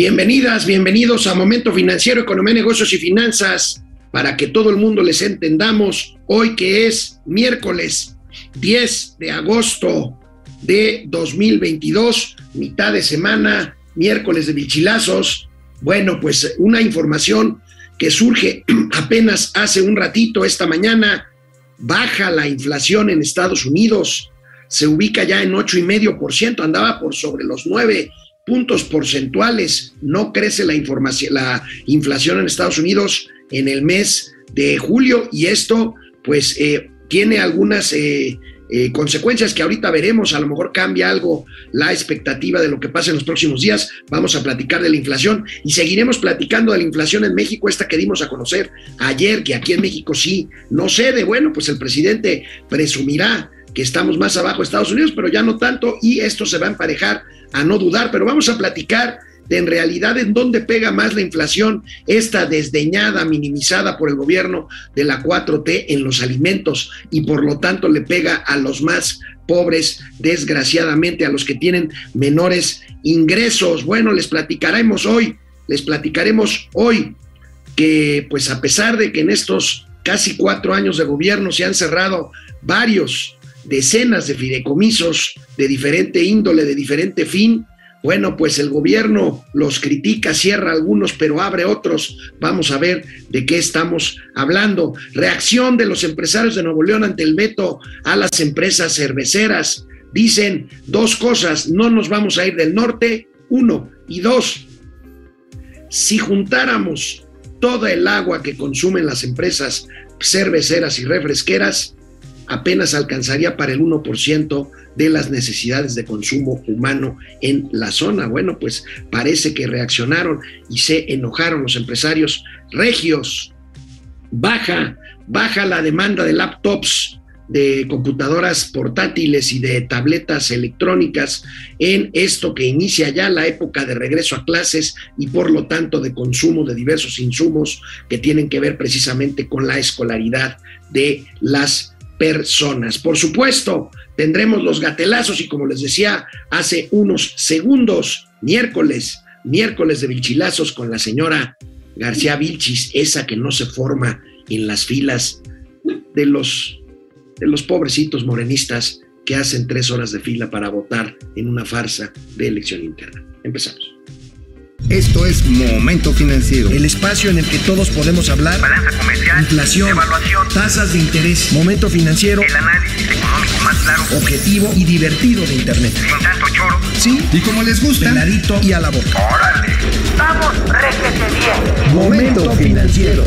Bienvenidas, bienvenidos a Momento Financiero, Economía, Negocios y Finanzas, para que todo el mundo les entendamos. Hoy que es miércoles 10 de agosto de 2022, mitad de semana, miércoles de bichilazos. Bueno, pues una información que surge apenas hace un ratito esta mañana, baja la inflación en Estados Unidos, se ubica ya en 8,5%, andaba por sobre los 9 puntos porcentuales. No crece la, información, la inflación en Estados Unidos en el mes de julio y esto pues eh, tiene algunas eh, eh, consecuencias que ahorita veremos, a lo mejor cambia algo la expectativa de lo que pasa en los próximos días. Vamos a platicar de la inflación y seguiremos platicando de la inflación en México, esta que dimos a conocer ayer, que aquí en México sí no cede. Bueno, pues el presidente presumirá que estamos más abajo de Estados Unidos, pero ya no tanto, y esto se va a emparejar a no dudar, pero vamos a platicar de en realidad en dónde pega más la inflación, esta desdeñada, minimizada por el gobierno de la 4T en los alimentos y por lo tanto le pega a los más pobres, desgraciadamente, a los que tienen menores ingresos. Bueno, les platicaremos hoy, les platicaremos hoy que pues a pesar de que en estos casi cuatro años de gobierno se han cerrado varios decenas de fideicomisos de diferente índole, de diferente fin. Bueno, pues el gobierno los critica, cierra algunos, pero abre otros. Vamos a ver de qué estamos hablando. Reacción de los empresarios de Nuevo León ante el veto a las empresas cerveceras. Dicen dos cosas, no nos vamos a ir del norte, uno, y dos, si juntáramos toda el agua que consumen las empresas cerveceras y refresqueras, apenas alcanzaría para el 1% de las necesidades de consumo humano en la zona. Bueno, pues parece que reaccionaron y se enojaron los empresarios regios. Baja, baja la demanda de laptops de computadoras portátiles y de tabletas electrónicas en esto que inicia ya la época de regreso a clases y por lo tanto de consumo de diversos insumos que tienen que ver precisamente con la escolaridad de las personas. Por supuesto, tendremos los gatelazos y como les decía hace unos segundos, miércoles, miércoles de vilchilazos con la señora García Vilchis, esa que no se forma en las filas de los, de los pobrecitos morenistas que hacen tres horas de fila para votar en una farsa de elección interna. Empezamos. Esto es Momento Financiero. El espacio en el que todos podemos hablar. Balanza comercial. Inflación. Evaluación. Tasas de interés. Momento Financiero. El análisis económico más claro. Objetivo y divertido de Internet. Sin tanto choro. Sí. Y como les gusta. Peladito y a la boca. ¡Órale! ¡Vamos, réjete bien! Momento Financiero.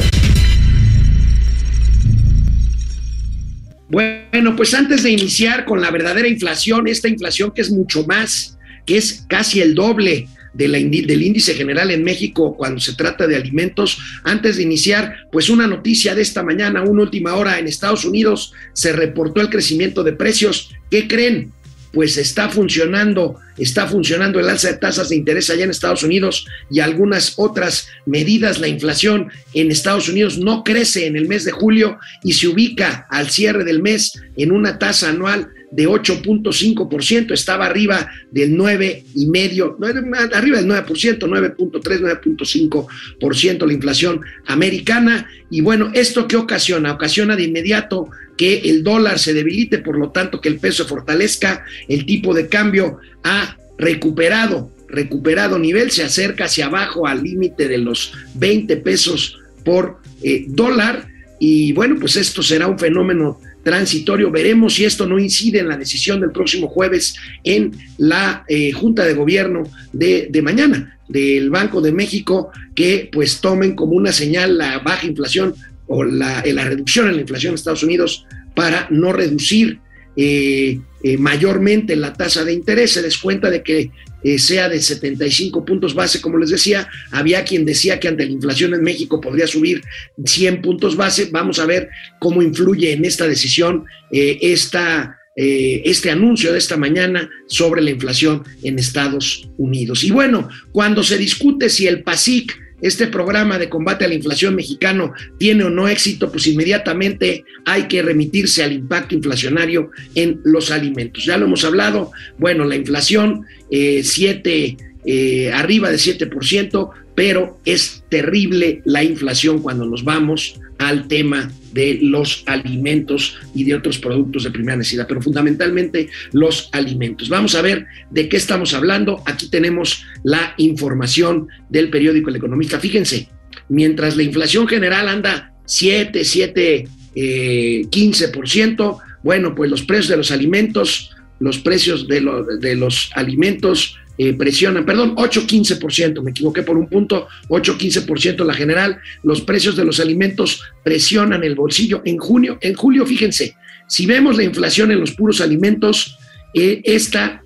Bueno, pues antes de iniciar con la verdadera inflación, esta inflación que es mucho más, que es casi el doble del índice general en México cuando se trata de alimentos. Antes de iniciar, pues una noticia de esta mañana, una última hora en Estados Unidos, se reportó el crecimiento de precios. ¿Qué creen? Pues está funcionando, está funcionando el alza de tasas de interés allá en Estados Unidos y algunas otras medidas. La inflación en Estados Unidos no crece en el mes de julio y se ubica al cierre del mes en una tasa anual de 8.5%, estaba arriba del 9,5%, arriba del 9%, 9.3, 9.5% la inflación americana. Y bueno, ¿esto qué ocasiona? Ocasiona de inmediato que el dólar se debilite, por lo tanto que el peso fortalezca, el tipo de cambio ha recuperado, recuperado nivel, se acerca hacia abajo al límite de los 20 pesos por eh, dólar. Y bueno, pues esto será un fenómeno transitorio. Veremos si esto no incide en la decisión del próximo jueves en la eh, Junta de Gobierno de, de, mañana del Banco de México, que pues tomen como una señal la baja inflación o la, eh, la reducción en la inflación en Estados Unidos para no reducir eh, eh, mayormente la tasa de interés. Se des cuenta de que eh, sea de 75 puntos base, como les decía. Había quien decía que ante la inflación en México podría subir 100 puntos base. Vamos a ver cómo influye en esta decisión eh, esta, este anuncio de esta mañana sobre la inflación en Estados Unidos. Y bueno, cuando se discute si el PASIC este programa de combate a la inflación mexicano tiene o no éxito, pues inmediatamente hay que remitirse al impacto inflacionario en los alimentos. Ya lo hemos hablado, bueno, la inflación, 7 eh, arriba de 7%, pero es terrible la inflación cuando nos vamos al tema de los alimentos y de otros productos de primera necesidad, pero fundamentalmente los alimentos. Vamos a ver de qué estamos hablando. Aquí tenemos la información del periódico El Economista. Fíjense, mientras la inflación general anda 7, 7, eh, 15%, bueno, pues los precios de los alimentos, los precios de, de los alimentos eh, presionan, perdón, 8-15%, me equivoqué por un punto, 8-15% la general, los precios de los alimentos presionan el bolsillo. En junio, en julio, fíjense, si vemos la inflación en los puros alimentos, eh,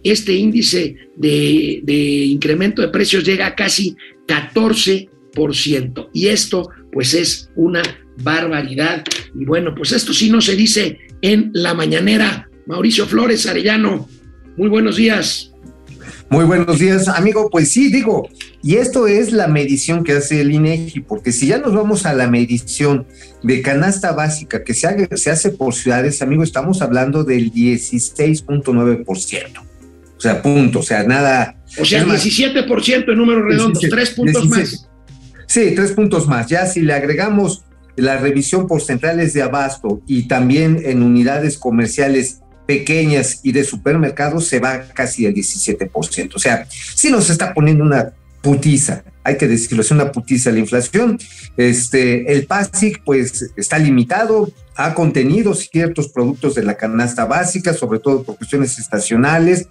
este índice de, de incremento de precios llega a casi 14%. Y esto, pues, es una barbaridad. Y bueno, pues esto sí no se dice en la mañanera. Mauricio Flores Arellano, muy buenos días. Muy buenos días, amigo. Pues sí, digo, y esto es la medición que hace el INEGI, porque si ya nos vamos a la medición de canasta básica que se, hace, se hace por ciudades, amigo, estamos hablando del 16.9%. O sea, punto, o sea, nada. O sea, 17% en números redondos, tres puntos más. Sí, tres puntos más. Ya si le agregamos la revisión por centrales de abasto y también en unidades comerciales pequeñas y de supermercados se va casi al 17%. O sea, sí nos está poniendo una putiza, hay que decirlo, es una putiza la inflación. Este, el PASIC pues está limitado, ha contenido ciertos productos de la canasta básica, sobre todo por cuestiones estacionales,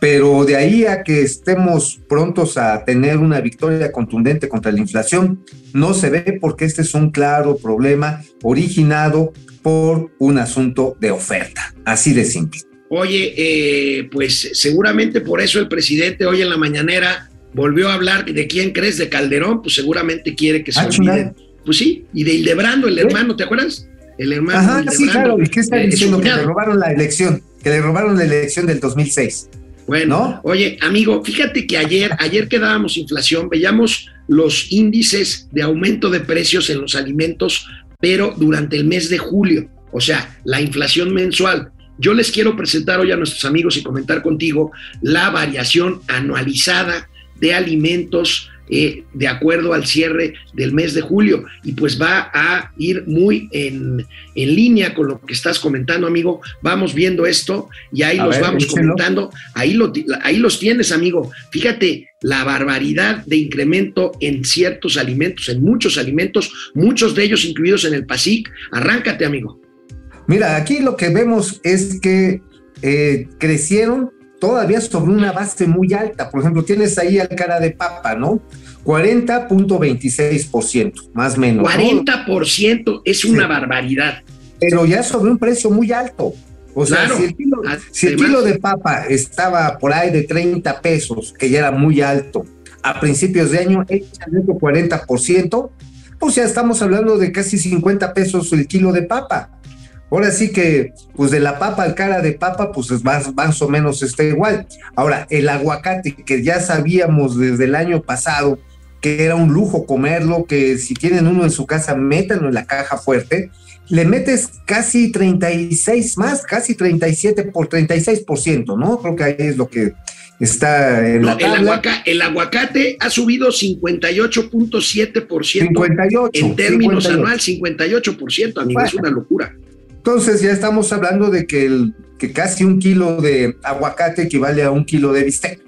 pero de ahí a que estemos prontos a tener una victoria contundente contra la inflación, no se ve porque este es un claro problema originado por un asunto de oferta, así de simple. Oye, eh, pues seguramente por eso el presidente hoy en la mañanera volvió a hablar de quién crees, de Calderón, pues seguramente quiere que se ah, olviden. Pues sí, y de Hildebrando, el hermano, ¿te acuerdas? El hermano. Ajá, sí, claro, ¿y qué está eh, diciendo? Que le robaron la elección, que le robaron la elección del 2006. Bueno, oye, amigo, fíjate que ayer, ayer que dábamos inflación, veíamos los índices de aumento de precios en los alimentos pero durante el mes de julio, o sea, la inflación mensual. Yo les quiero presentar hoy a nuestros amigos y comentar contigo la variación anualizada de alimentos eh, de acuerdo al cierre del mes de julio. Y pues va a ir muy en, en línea con lo que estás comentando, amigo. Vamos viendo esto y ahí los vamos comentando. Ahí, lo, ahí los tienes, amigo. Fíjate la barbaridad de incremento en ciertos alimentos, en muchos alimentos, muchos de ellos incluidos en el PASIC. Arráncate, amigo. Mira, aquí lo que vemos es que eh, crecieron todavía sobre una base muy alta. Por ejemplo, tienes ahí al cara de papa, ¿no? 40.26%, más o menos. 40% es una barbaridad. Pero ya sobre un precio muy alto. O sea, si, el kilo, de papa estaba por ahí de 30 pesos, que ya era muy alto, a principios de año, échale 40%, pues ya estamos hablando de casi 50 pesos el kilo de papa. Ahora sí que, pues de la papa al cara de papa, pues es más, más o menos está igual. Ahora, el aguacate, que ya sabíamos desde el año pasado que era un lujo comerlo, que si tienen uno en su casa, métanlo en la caja fuerte, le metes casi 36 más, casi 37 por 36%, ¿no? Creo que ahí es lo que está en la tabla. El, aguacate ha subido 58.7% en términos anual, 58%, amigo, es una locura. Entonces ya estamos hablando de que, el, que casi un kilo de aguacate equivale a un kilo de bistec.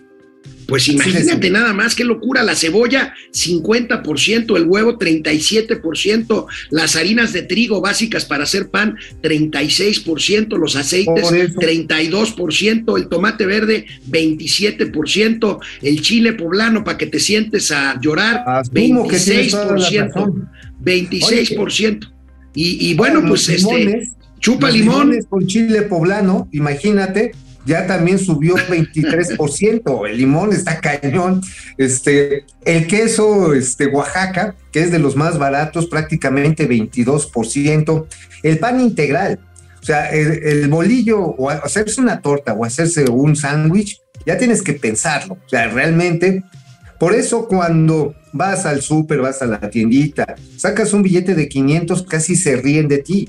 Pues imagínate nada más, qué locura, la cebolla 50%, el huevo 37%, las harinas de trigo básicas para hacer pan 36%, los aceites 32%, el tomate verde 27%, el chile poblano para que te sientes a llorar 26%, 26%. Y, y bueno, pues este chupa limón. Con chile poblano, imagínate, ya también subió 23%. El limón está cañón. Este, el queso este, Oaxaca, que es de los más baratos, prácticamente 22%. El pan integral, o sea, el, bolillo, o hacerse una torta o hacerse un sándwich, ya tienes que pensarlo. O sea, realmente, por eso cuando vas al súper, vas a la tiendita, sacas un billete de 500, casi se ríen de ti,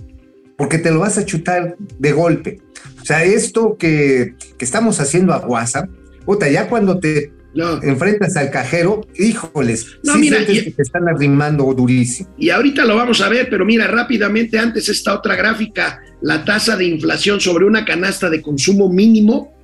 porque te lo vas a chutar de golpe. O sea, esto que, estamos haciendo a WhatsApp, puta, ya cuando te No. enfrentas al cajero, híjoles, No, sí mira, sientes y- que te están arrimando durísimo. Y ahorita lo vamos a ver, pero mira, rápidamente antes esta otra gráfica, la tasa de inflación sobre una canasta de consumo mínimo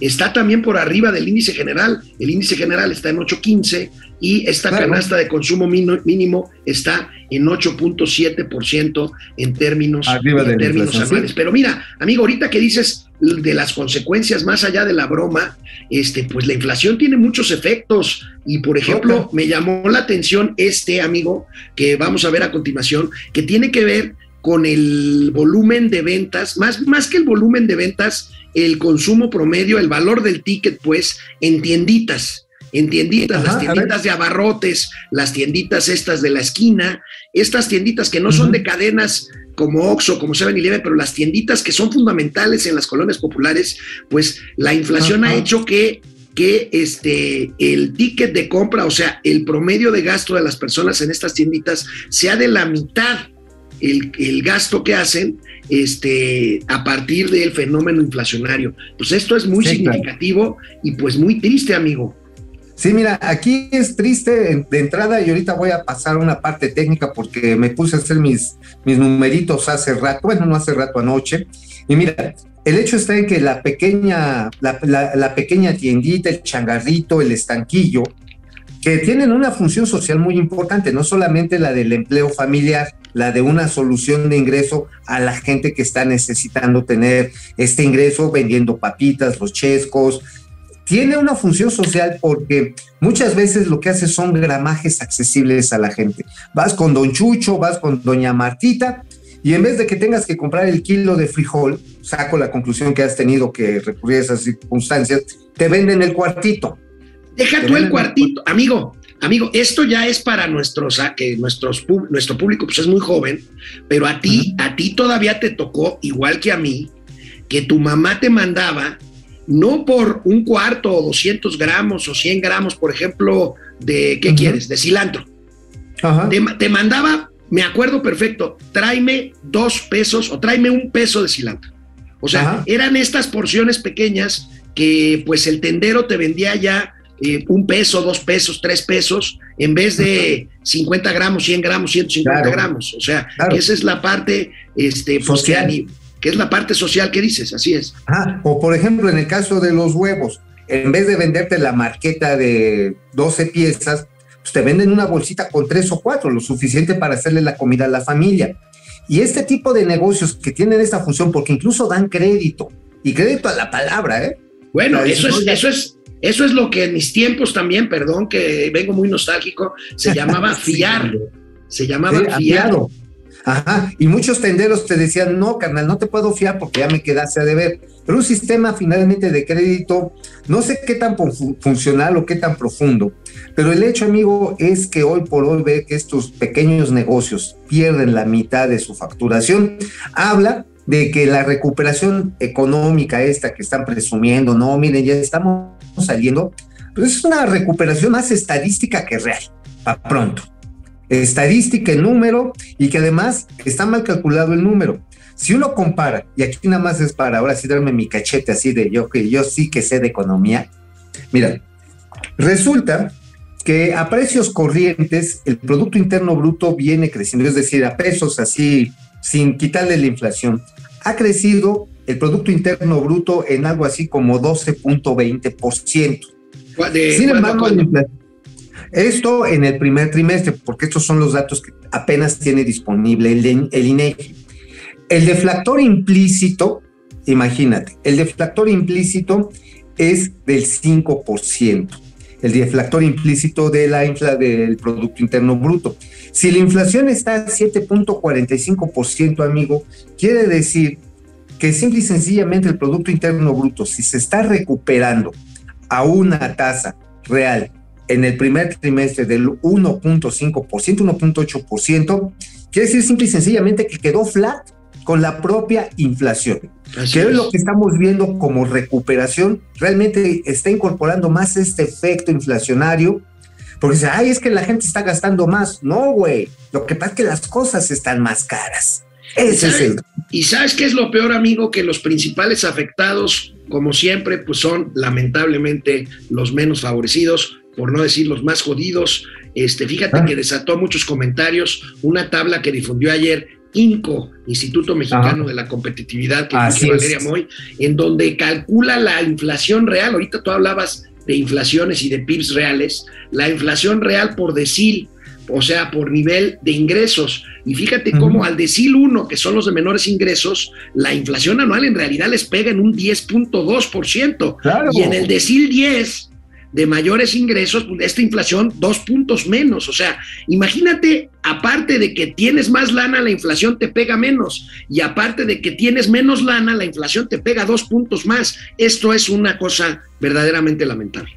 está también por arriba del índice general. El índice general está en 8.15 y esta Claro. canasta de consumo mínimo está en 8.7% en términos, Arriba en de términos anuales. Pero mira, amigo, ahorita que dices de las consecuencias más allá de la broma, este, pues la inflación tiene muchos efectos. Y por ejemplo, me llamó la atención este amigo que vamos a ver a continuación, que tiene que ver con el volumen de ventas, más, más que el volumen de ventas, el consumo promedio, el valor del ticket, pues, en tienditas, en tienditas, Ajá, las tienditas de abarrotes, las tienditas estas de la esquina, estas tienditas que no son de cadenas como Oxxo, como 7-Eleven, pero las tienditas que son fundamentales en las colonias populares, pues la inflación ha hecho que que este el ticket de compra, o sea, el promedio de gasto de las personas en estas tienditas sea de la mitad el, el gasto que hacen este, a partir del fenómeno inflacionario. Pues esto es muy Sí, claro. significativo y pues muy triste, amigo. Sí, mira, aquí es triste de entrada y ahorita voy a pasar a una parte técnica porque me puse a hacer mis, mis numeritos hace rato, bueno, no hace rato anoche. Y mira, el hecho está en que la pequeña, la, la- la pequeña tiendita, el changarrito, el estanquillo, que tienen una función social muy importante, no solamente la del empleo familiar, la de una solución de ingreso a la gente que está necesitando tener este ingreso vendiendo papitas, los chescos. Tiene una función social porque muchas veces lo que hace son gramajes accesibles a la gente. Vas con Don Chucho, vas con Doña Martita y en vez de que tengas que comprar el kilo de frijol, saco la conclusión que has tenido que recurrir a esas circunstancias, te venden el cuartito. Deja tú el cuartito, amigo. Amigo, esto ya es para nuestros, ah, que nuestros, nuestro público pues es muy joven, pero a ti, a ti todavía te tocó, igual que a mí, que tu mamá te mandaba, no por un cuarto o 200 gramos o 100 gramos, por ejemplo, de, ¿qué quieres? De cilantro. Te, te mandaba, me acuerdo perfecto, tráeme dos pesos o tráeme un peso de cilantro. O sea, eran estas porciones pequeñas que pues el tendero te vendía ya eh, un peso, dos pesos, tres pesos, en vez de 50 gramos, 100 gramos, 150 Claro. gramos. O sea, Claro. esa es la parte este, Social. que, que es la parte social que dices, así es. Ajá. O por ejemplo, en el caso de los huevos, en vez de venderte la marqueta de 12 piezas, pues te venden una bolsita con tres o cuatro, lo suficiente para hacerle la comida a la familia. Y este tipo de negocios que tienen esta función, porque incluso dan crédito, y crédito a la palabra, ¿eh? Bueno, eso es, eso es, eso es lo que en mis tiempos también, perdón que vengo muy nostálgico, se llamaba fiar. Se llamaba Sí, fiar. Ajá, y muchos tenderos te decían, no, carnal, no te puedo fiar porque ya me quedaste a deber. Pero un sistema finalmente de crédito, no sé qué tan fu- funcional o qué tan profundo, pero el hecho, amigo, es que hoy por hoy ver que estos pequeños negocios pierden la mitad de su facturación, habla de que la recuperación económica esta que están presumiendo, no, miren, ya estamos saliendo, pues es una recuperación más estadística que real, para pronto estadística en número y que además está mal calculado el número. Si uno compara, y aquí nada más es para ahora sí darme mi cachete así de yo que yo sí que sé de economía, mira, resulta que a precios corrientes el Producto Interno Bruto viene creciendo, es decir, a pesos así, sin quitarle la inflación, ha crecido el Producto Interno Bruto en algo así como 12.20%. ¿Cuál- de Sin embargo, esto en el primer trimestre, porque estos son los datos que apenas tiene disponible el, el INEGI. El deflactor implícito, imagínate, el deflactor implícito es del 5%. El deflactor implícito de la infla del Producto Interno Bruto. Si la inflación está a 7.45%, amigo, quiere decir que simple y sencillamente el Producto Interno Bruto, si se está recuperando a una tasa real en el primer trimestre del 1.5%, 1.8%, quiere decir simple y sencillamente que quedó flat con la propia inflación. Así Que es es. lo que estamos viendo como recuperación, realmente está incorporando más este efecto inflacionario, porque dice, ay, es que la gente está gastando más. No, güey, lo que pasa es que las cosas están más caras. Ese es el... Y sabes qué es lo peor, amigo, que los principales afectados, como siempre, pues son lamentablemente los menos favorecidos, por no decir los más jodidos. Este, fíjate Ah. que desató muchos comentarios una tabla que difundió ayer INCO, Instituto Mexicano Ajá. de la Competitividad, que es. Valeria Moy, en donde calcula la inflación real. Ahorita tú hablabas de inflaciones y de PIBs reales, la inflación real por decil, o sea, por nivel de ingresos. Y fíjate cómo al decil 1, que son los de menores ingresos, la inflación anual en realidad les pega en un 10.2%. Claro. Y en el decil 10 de mayores ingresos, pues, esta inflación dos puntos menos. O sea, imagínate, aparte de que tienes más lana, la inflación te pega menos. Y aparte de que tienes menos lana, la inflación te pega dos puntos más. Esto es una cosa verdaderamente lamentable.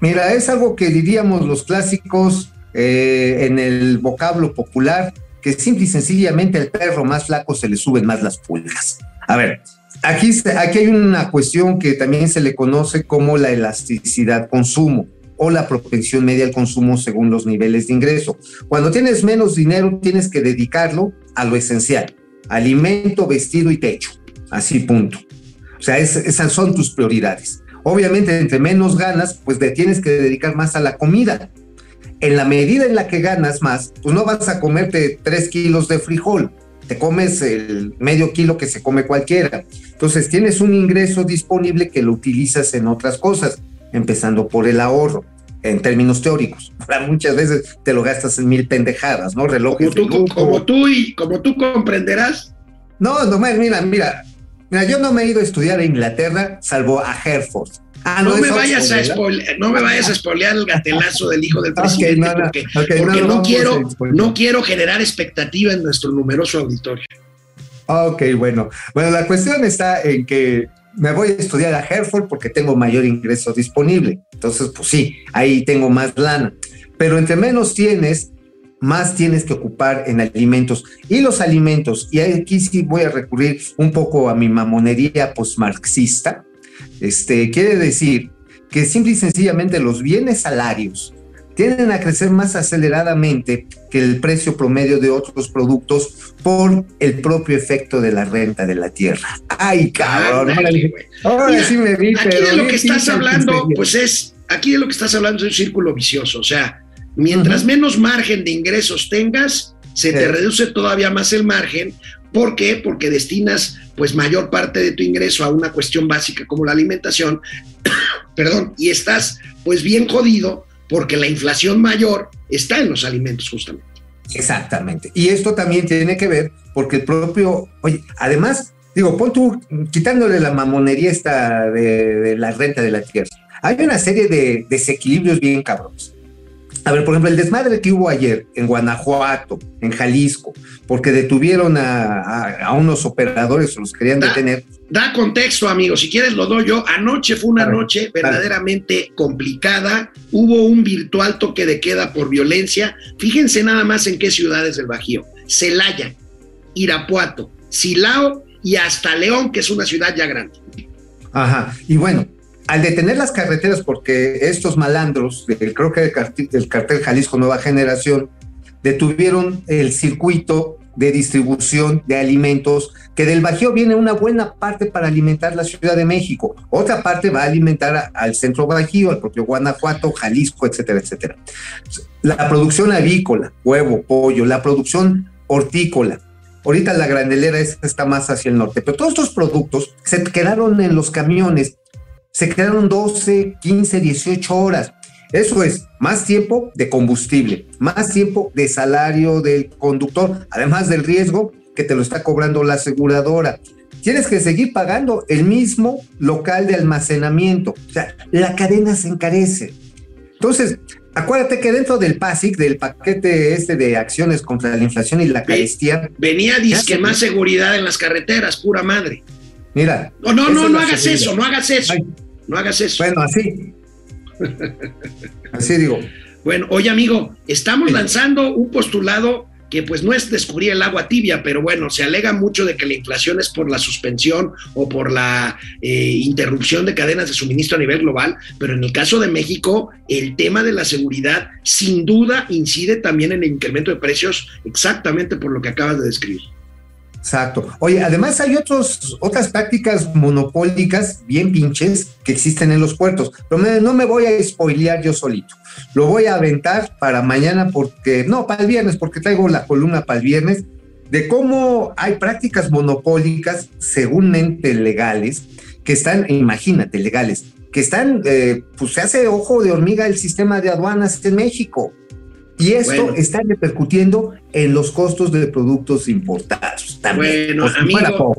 Mira, es algo que diríamos los clásicos eh, en el vocablo popular, que simple y sencillamente al perro más flaco se le suben más las pulgas. A ver, aquí, aquí hay una cuestión que también se le conoce como la elasticidad consumo o la propensión media al consumo según los niveles de ingreso. Cuando tienes menos dinero, tienes que dedicarlo a lo esencial, alimento, vestido y techo. Así punto. O sea, es- esas son tus prioridades. Obviamente, entre menos ganas, pues te tienes que dedicar más a la comida. En la medida en la que ganas más, pues no vas a comerte tres kilos de frijol, te comes el medio kilo que se come cualquiera. Entonces tienes un ingreso disponible que lo utilizas en otras cosas, empezando por el ahorro, en términos teóricos. Ahora, muchas veces te lo gastas en mil pendejadas, ¿no? Relojes Como tú, de como tú y como tú comprenderás, No, no, mira, mira, mira, yo no me he ido a estudiar a Inglaterra, salvo a Hereford. Ah, no, me vayas a Oxford, ¿verdad? spoile- no me vayas a spoilear el gatelazo del hijo del presidente no, no, porque, porque no quiero no quiero generar expectativa en nuestro numeroso auditorio. Ok, bueno. Bueno, la cuestión está en que me voy a estudiar a Hereford porque tengo mayor ingreso disponible. Entonces, pues sí, ahí tengo más lana. Pero entre menos tienes, más tienes que ocupar en alimentos. Y los alimentos, y aquí sí voy a recurrir un poco a mi mamonería postmarxista, este, quiere decir que simple y sencillamente los bienes salarios tienden a crecer más aceleradamente que el precio promedio de otros productos por el propio efecto de la renta de la tierra. Ay, cabrón. Ahora Mira, sí me vi, Aquí pero de lo que estás hablando, pues es, aquí de lo que estás hablando es un círculo vicioso. O sea, mientras menos margen de ingresos tengas, se te reduce todavía más el margen. ¿Por qué? Porque destinas pues mayor parte de tu ingreso a una cuestión básica como la alimentación, perdón, y estás pues bien jodido porque la inflación mayor está en los alimentos justamente. Exactamente. Y esto también tiene que ver porque el propio, oye, además, digo, pon tú, quitándole la mamonería esta de, de la renta de la tierra, hay una serie de desequilibrios bien cabrones. A ver, por ejemplo, el desmadre que hubo ayer en Guanajuato, en Jalisco, porque detuvieron a, a- a unos operadores, los querían Da- detener. Da contexto, amigo. Si quieres, lo doy yo. Anoche fue una ver, noche verdaderamente complicada. Hubo un virtual toque de queda por violencia. Fíjense nada más en qué ciudades del Bajío: Celaya, Irapuato, Silao y hasta León, que es una ciudad ya grande. Ajá. Y bueno, al detener las carreteras, porque estos malandros, del, creo que del cartel, cartel Jalisco Nueva Generación, detuvieron el circuito de distribución de alimentos, que del Bajío viene una buena parte para alimentar la Ciudad de México, otra parte va a alimentar al centro Bajío, al propio Guanajuato, Jalisco, etcétera, etcétera. La producción avícola, huevo, pollo, la producción hortícola, Ahorita la granelera es- está más hacia el norte, pero todos estos productos se quedaron en los camiones, se quedaron 12, 15, 18 horas. Eso es más tiempo de combustible, más tiempo de salario del conductor, además del riesgo que te lo está cobrando la aseguradora. Tienes que seguir pagando el mismo local de almacenamiento. O sea, la cadena se encarece. Entonces, acuérdate que dentro del PASIC, del paquete este de acciones contra la inflación y la carestía, Venía disque más seguridad en las carreteras, pura madre. mira. No, no, no, no hagas seguridad. eso, no hagas eso. Ay. No hagas eso. Bueno, así. Así digo. Bueno, oye amigo, estamos lanzando un postulado que pues no es descubrir el agua tibia, pero bueno, se alega mucho de que la inflación es por la suspensión o por la eh, interrupción de cadenas de suministro a nivel global, pero en el caso de México, el tema de la seguridad sin duda incide también en el incremento de precios exactamente por lo que acabas de describir. Exacto. Oye, además hay otros, otras prácticas monopólicas bien pinches que existen en los puertos, pero no me voy a spoilear yo solito. Lo voy a aventar para mañana porque, no, para el viernes, porque traigo la columna para el viernes, de cómo hay prácticas monopólicas segúnmente legales, que están, imagínate, legales, que están, eh, pues se hace ojo de hormiga el sistema de aduanas en México. Y esto está repercutiendo en los costos de productos importados también. Bueno, amigo,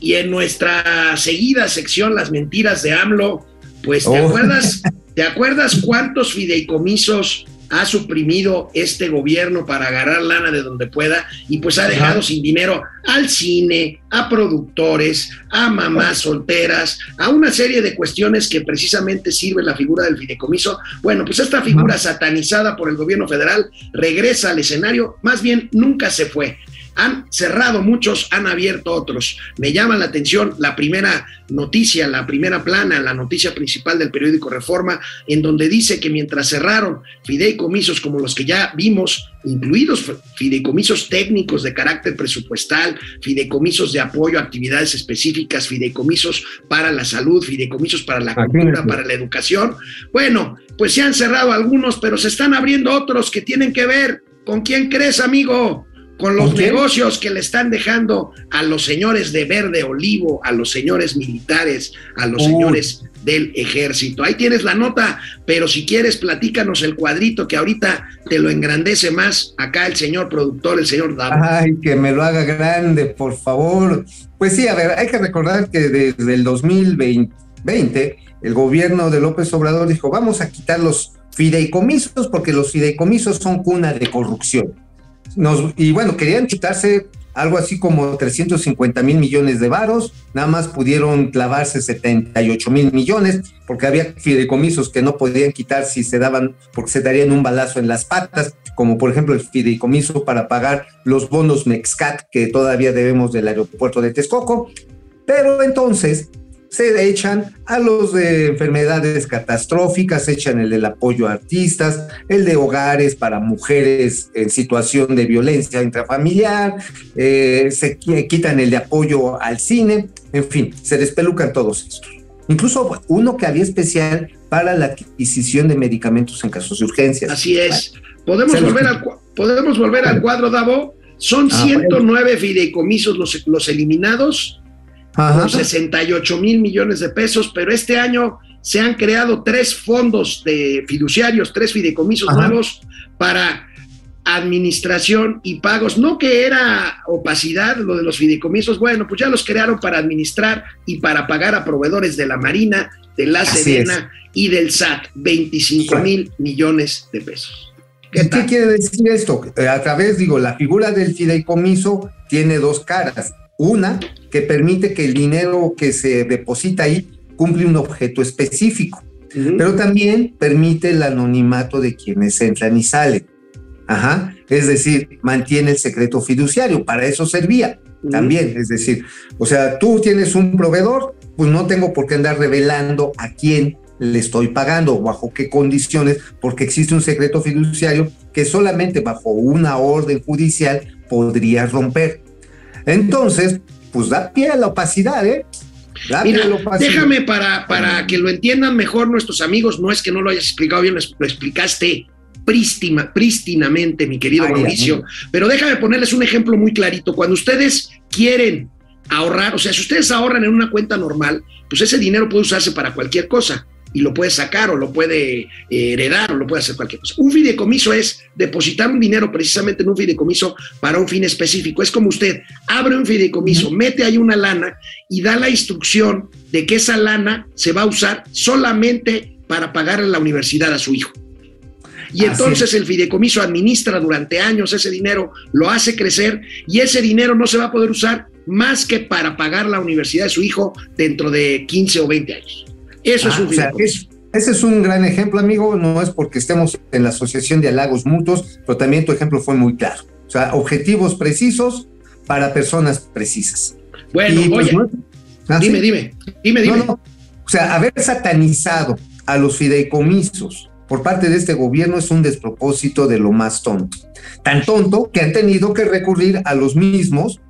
y, en nuestra seguida sección Las mentiras de AMLO, pues ¿te oh. acuerdas? ¿Te acuerdas cuántos fideicomisos ha suprimido este gobierno para agarrar lana de donde pueda y pues ha dejado sin dinero al cine, a productores, a mamás solteras, a una serie de cuestiones que precisamente sirve la figura del fideicomiso. Bueno, pues esta figura satanizada por el gobierno federal regresa al escenario, más bien nunca se fue. Han cerrado muchos, han abierto otros. Me llama la atención la primera noticia, la primera plana, la noticia principal del periódico Reforma, en donde dice que mientras cerraron fideicomisos como los que ya vimos, incluidos fideicomisos técnicos de carácter presupuestal, fideicomisos de apoyo a actividades específicas, fideicomisos para la salud, fideicomisos para la cultura, para la educación. Bueno, pues se han cerrado algunos, pero se están abriendo otros que tienen que ver con quién crees, amigo con los negocios que le están dejando a los señores de verde olivo, a los señores militares, a los señores del ejército. Ahí tienes la nota, pero si quieres, platícanos el cuadrito que ahorita te lo engrandece más acá el señor productor, el señor Davo. Ay, que me lo haga grande, por favor. Pues sí, a ver, hay que recordar que desde el 2020 el gobierno de López Obrador dijo, vamos a quitar los fideicomisos porque los fideicomisos son cuna de corrupción y bueno, querían chutarse algo así como 350 mil millones de varos, nada más pudieron clavarse 78 mil millones, porque había fideicomisos que no podían quitar si se daban, porque se darían un balazo en las patas, como por ejemplo el fideicomiso para pagar los bonos Mexcat que todavía debemos del aeropuerto de Texcoco. Pero entonces se echan a los de enfermedades catastróficas, se echan el del apoyo a artistas, el de hogares para mujeres en situación de violencia intrafamiliar, eh, se quitan el de apoyo al cine, en fin, se despelucan todos estos. Incluso uno que había especial para la adquisición de medicamentos en casos de urgencias. Así es. Podemos, volver al, podemos volver al cuadro, Davo. Son 109 ah, fideicomisos los, los eliminados con 68 mil millones de pesos, pero este año se han creado tres fondos de fiduciarios, tres fideicomisos nuevos para administración y pagos. No que era opacidad lo de los fideicomisos, bueno, pues ya los crearon para administrar y para pagar a proveedores de la Marina, de la Sedena y del SAT, 25 mil millones de pesos. ¿Qué, ¿Qué quiere decir esto? Eh, a través, digo, la figura del fideicomiso tiene dos caras una, que permite que el dinero que se deposita ahí cumple un objeto específico, pero también permite el anonimato de quienes entran y salen. Ajá. Es decir, mantiene el secreto fiduciario, para eso servía también. Es decir, o sea, tú tienes un proveedor, pues no tengo por qué andar revelando a quién le estoy pagando, bajo qué condiciones, porque existe un secreto fiduciario que solamente bajo una orden judicial podría romper. Entonces, pues da pie a la opacidad, ¿eh? Mira, déjame para, para que lo entiendan mejor nuestros amigos, no es que no lo hayas explicado bien, lo explicaste prístima, prístinamente, mi querido Mauricio, pero déjame ponerles un ejemplo muy clarito. Cuando ustedes quieren ahorrar, o sea, si ustedes ahorran en una cuenta normal, pues ese dinero puede usarse para cualquier cosa y lo puede sacar o lo puede eh, heredar o lo puede hacer cualquier cosa. Un fideicomiso es depositar un dinero precisamente en un fideicomiso para un fin específico. Es como usted abre un fideicomiso, mete ahí una lana y da la instrucción de que esa lana se va a usar solamente para pagarle la universidad a su hijo. Y entonces el fideicomiso administra durante años ese dinero, lo hace crecer y ese dinero no se va a poder usar más que para pagar la universidad de su hijo dentro de 15 o 20 años. Eso es ah, un ese es un gran ejemplo, amigo. No es porque estemos en la Asociación de Halagos Mutuos, pero también tu ejemplo fue muy claro. O sea, objetivos precisos para personas precisas. Bueno, pues, oye, ¿Ah, dime, dime, dime, dime. O sea, haber satanizado a los fideicomisos por parte de este gobierno es un despropósito de lo más tonto. Tan tonto que han tenido que recurrir a los mismos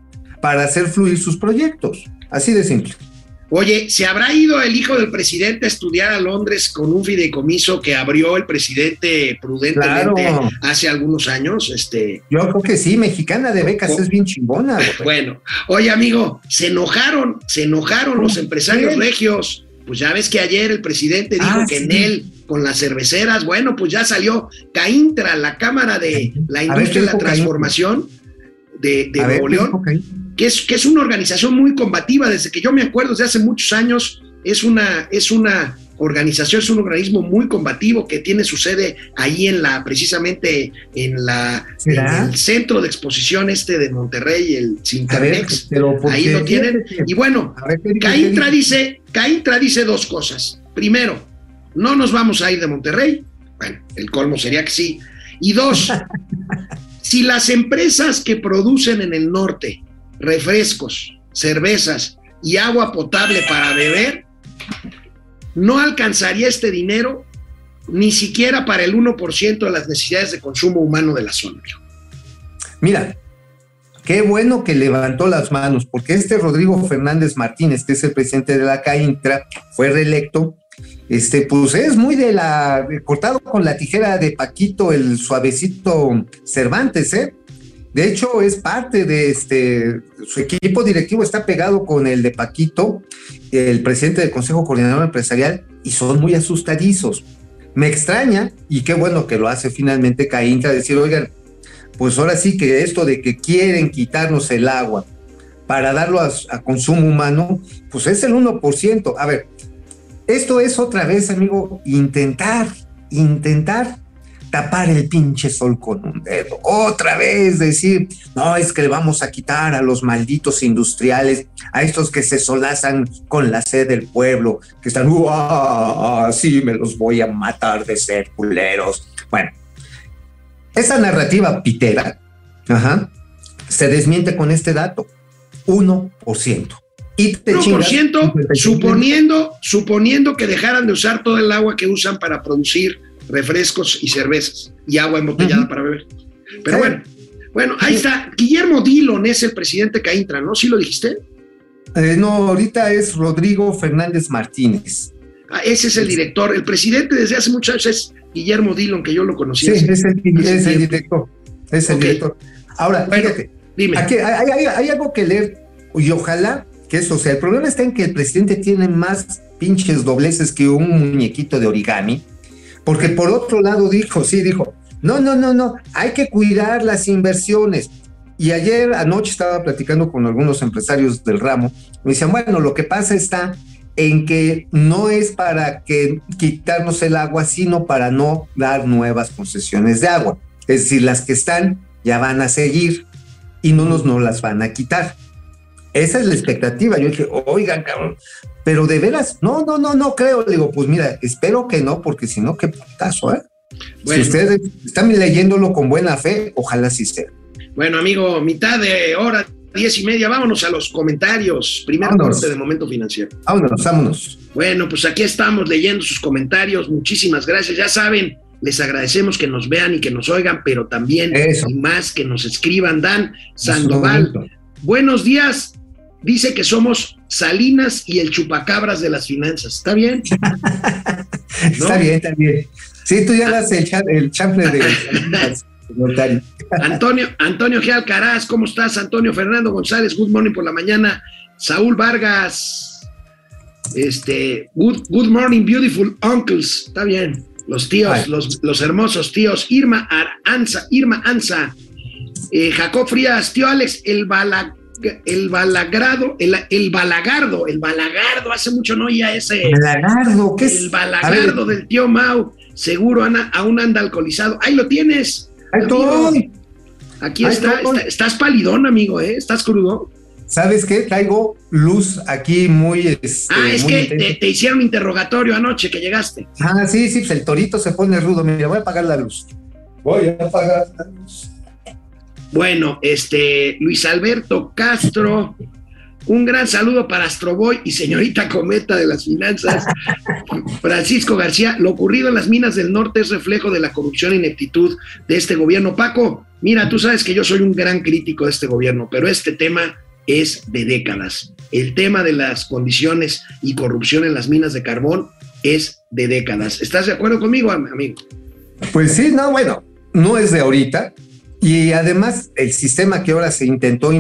para hacer fluir sus proyectos. Así de simple. Oye, ¿se habrá ido el hijo del presidente a estudiar a Londres con un fideicomiso que abrió el presidente prudentemente Claro. hace algunos años? Este, Yo creo que sí, mexicana de becas es bien chingona. bueno, oye amigo, se enojaron, se enojaron los empresarios ¿Qué? regios. Pues ya ves que ayer el presidente dijo Ah, que sí. en él, con las cerveceras, bueno, pues ya salió Caintra, la Cámara de la ver, Industria ¿qué y la? Transformación de, de ver, Nuevo León. Que es, que es una organización muy combativa, desde que yo me acuerdo, desde hace muchos años, es una, es una organización, es un organismo muy combativo que tiene su sede ahí en la, precisamente en la el centro de exposición este de Monterrey, el ¿por Ahí lo tienen. Y bueno, ver, ¿qué dijo? ¿Qué Caintra dice, Caintra dice dos cosas. Primero, no nos vamos a ir de Monterrey. Bueno, el colmo sería que sí. Y dos, si las empresas que producen en el norte refrescos, cervezas y agua potable para beber, no alcanzaría este dinero ni siquiera para el 1% de las necesidades de consumo humano de la zona. Mira, qué bueno que levantó las manos, porque este Rodrigo Fernández Martínez, que es el presidente de la CAINTRA, fue reelecto. Este, pues es muy de la cortado con la tijera de Paquito, el suavecito Cervantes, ¿eh? De hecho, es parte de este, su equipo directivo está pegado con el de Paquito, el presidente del Consejo Coordinador Empresarial, y son muy asustadizos. Me extraña, y qué bueno que lo hace finalmente Caintra, decir, oigan, pues ahora sí que esto de que quieren quitarnos el agua para darlo a, a consumo humano, pues es el 1%. A ver, esto es otra vez, amigo, intentar, intentar tapar el pinche sol con un dedo. Otra vez decir, no, es que le vamos a quitar a los malditos industriales, a estos que se solazan con la sed del pueblo, que están, "Uah, sí, me los voy a matar de ser culeros. Bueno, esa narrativa pitera ajá, se desmiente con este dato, 1%. Y te chingas 1% 55. suponiendo, suponiendo que dejaran de usar todo el agua que usan para producir refrescos y cervezas y agua embotellada para beber. Pero bueno, bueno, ahí está. Guillermo Dillon es el presidente Caintra, ¿no? ¿Sí lo dijiste? Eh, no, ahorita es Rodrigo Fernández Martínez. Ah, ese es el director. El presidente desde hace muchos años es Guillermo Dillon, que yo lo conocí. Sí, hace- es el, es director. Es el director. Ahora, Bueno, fíjate, Dime. aquí hay, hay- hay algo que leer y ojalá que eso sea. El problema está en que el presidente tiene más pinches dobleces que un muñequito de origami, porque por otro lado dijo, sí, dijo, no, no, no, no, hay que cuidar las inversiones. Y ayer anoche estaba platicando con algunos empresarios del ramo, me decían, bueno, lo que pasa está en que no es para que quitarnos el agua, sino para no dar nuevas concesiones de agua. Es decir, las que están ya van a seguir y no nos no las van a quitar. Esa es la expectativa. Yo dije, oigan, cabrón, pero de veras, no, no, no, no creo. Le digo, pues mira, espero que no, porque si no, qué putazo, ¿eh? Bueno. Si ustedes están leyéndolo con buena fe, ojalá sí sea. Bueno, amigo, mitad de hora, diez y media, vámonos a los comentarios. Primer Vámonos. corte de momento financiero. Vámonos, vámonos. Bueno, pues aquí estamos leyendo sus comentarios. Muchísimas gracias. Ya saben, les agradecemos que nos vean y que nos oigan, pero también Eso. y más que nos escriban. Dan Sandoval, buenos días. Dice que somos Salinas y el chupacabras de las finanzas. ¿Está bien? Está bien, está bien. Sí, tú ya das el, el de. Antonio, Antonio G. Alcaraz, ¿cómo estás? Antonio Fernando González, good morning por la mañana. Saúl Vargas, este, good, good morning, beautiful uncles. Está bien. Los tíos, los, los hermosos tíos. Irma Anza, Irma Anza, eh, Jacob Frías, tío Alex, el bala, el balagrado, el, el balagardo, el balagardo, hace mucho no ese. Lagardo, ¿qué es? El balagardo del tío Mau, seguro Ana, aún anda alcoholizado. Ahí lo tienes. ahí estoy. Aquí está, está- estás palidón, amigo, ¿eh? Estás crudo. ¿Sabes qué? Traigo luz aquí muy. Este, ah, es muy que te, te hicieron interrogatorio anoche que llegaste. Ah, sí, sí, pues el torito se pone rudo. Mira, voy a apagar la luz. Voy a apagar la luz. Bueno, este, Luis Alberto Castro, un gran saludo para Astroboy y señorita Cometa de las finanzas. Francisco García, lo ocurrido en las minas del norte es reflejo de la corrupción e ineptitud de este gobierno. Paco, mira, tú sabes que yo soy un gran crítico de este gobierno, pero este tema es de décadas. El tema de las condiciones y corrupción en las minas de carbón es de décadas. ¿Estás de acuerdo conmigo, amigo? Pues sí, no, bueno, no es de ahorita. Y además, el sistema que ahora se intentó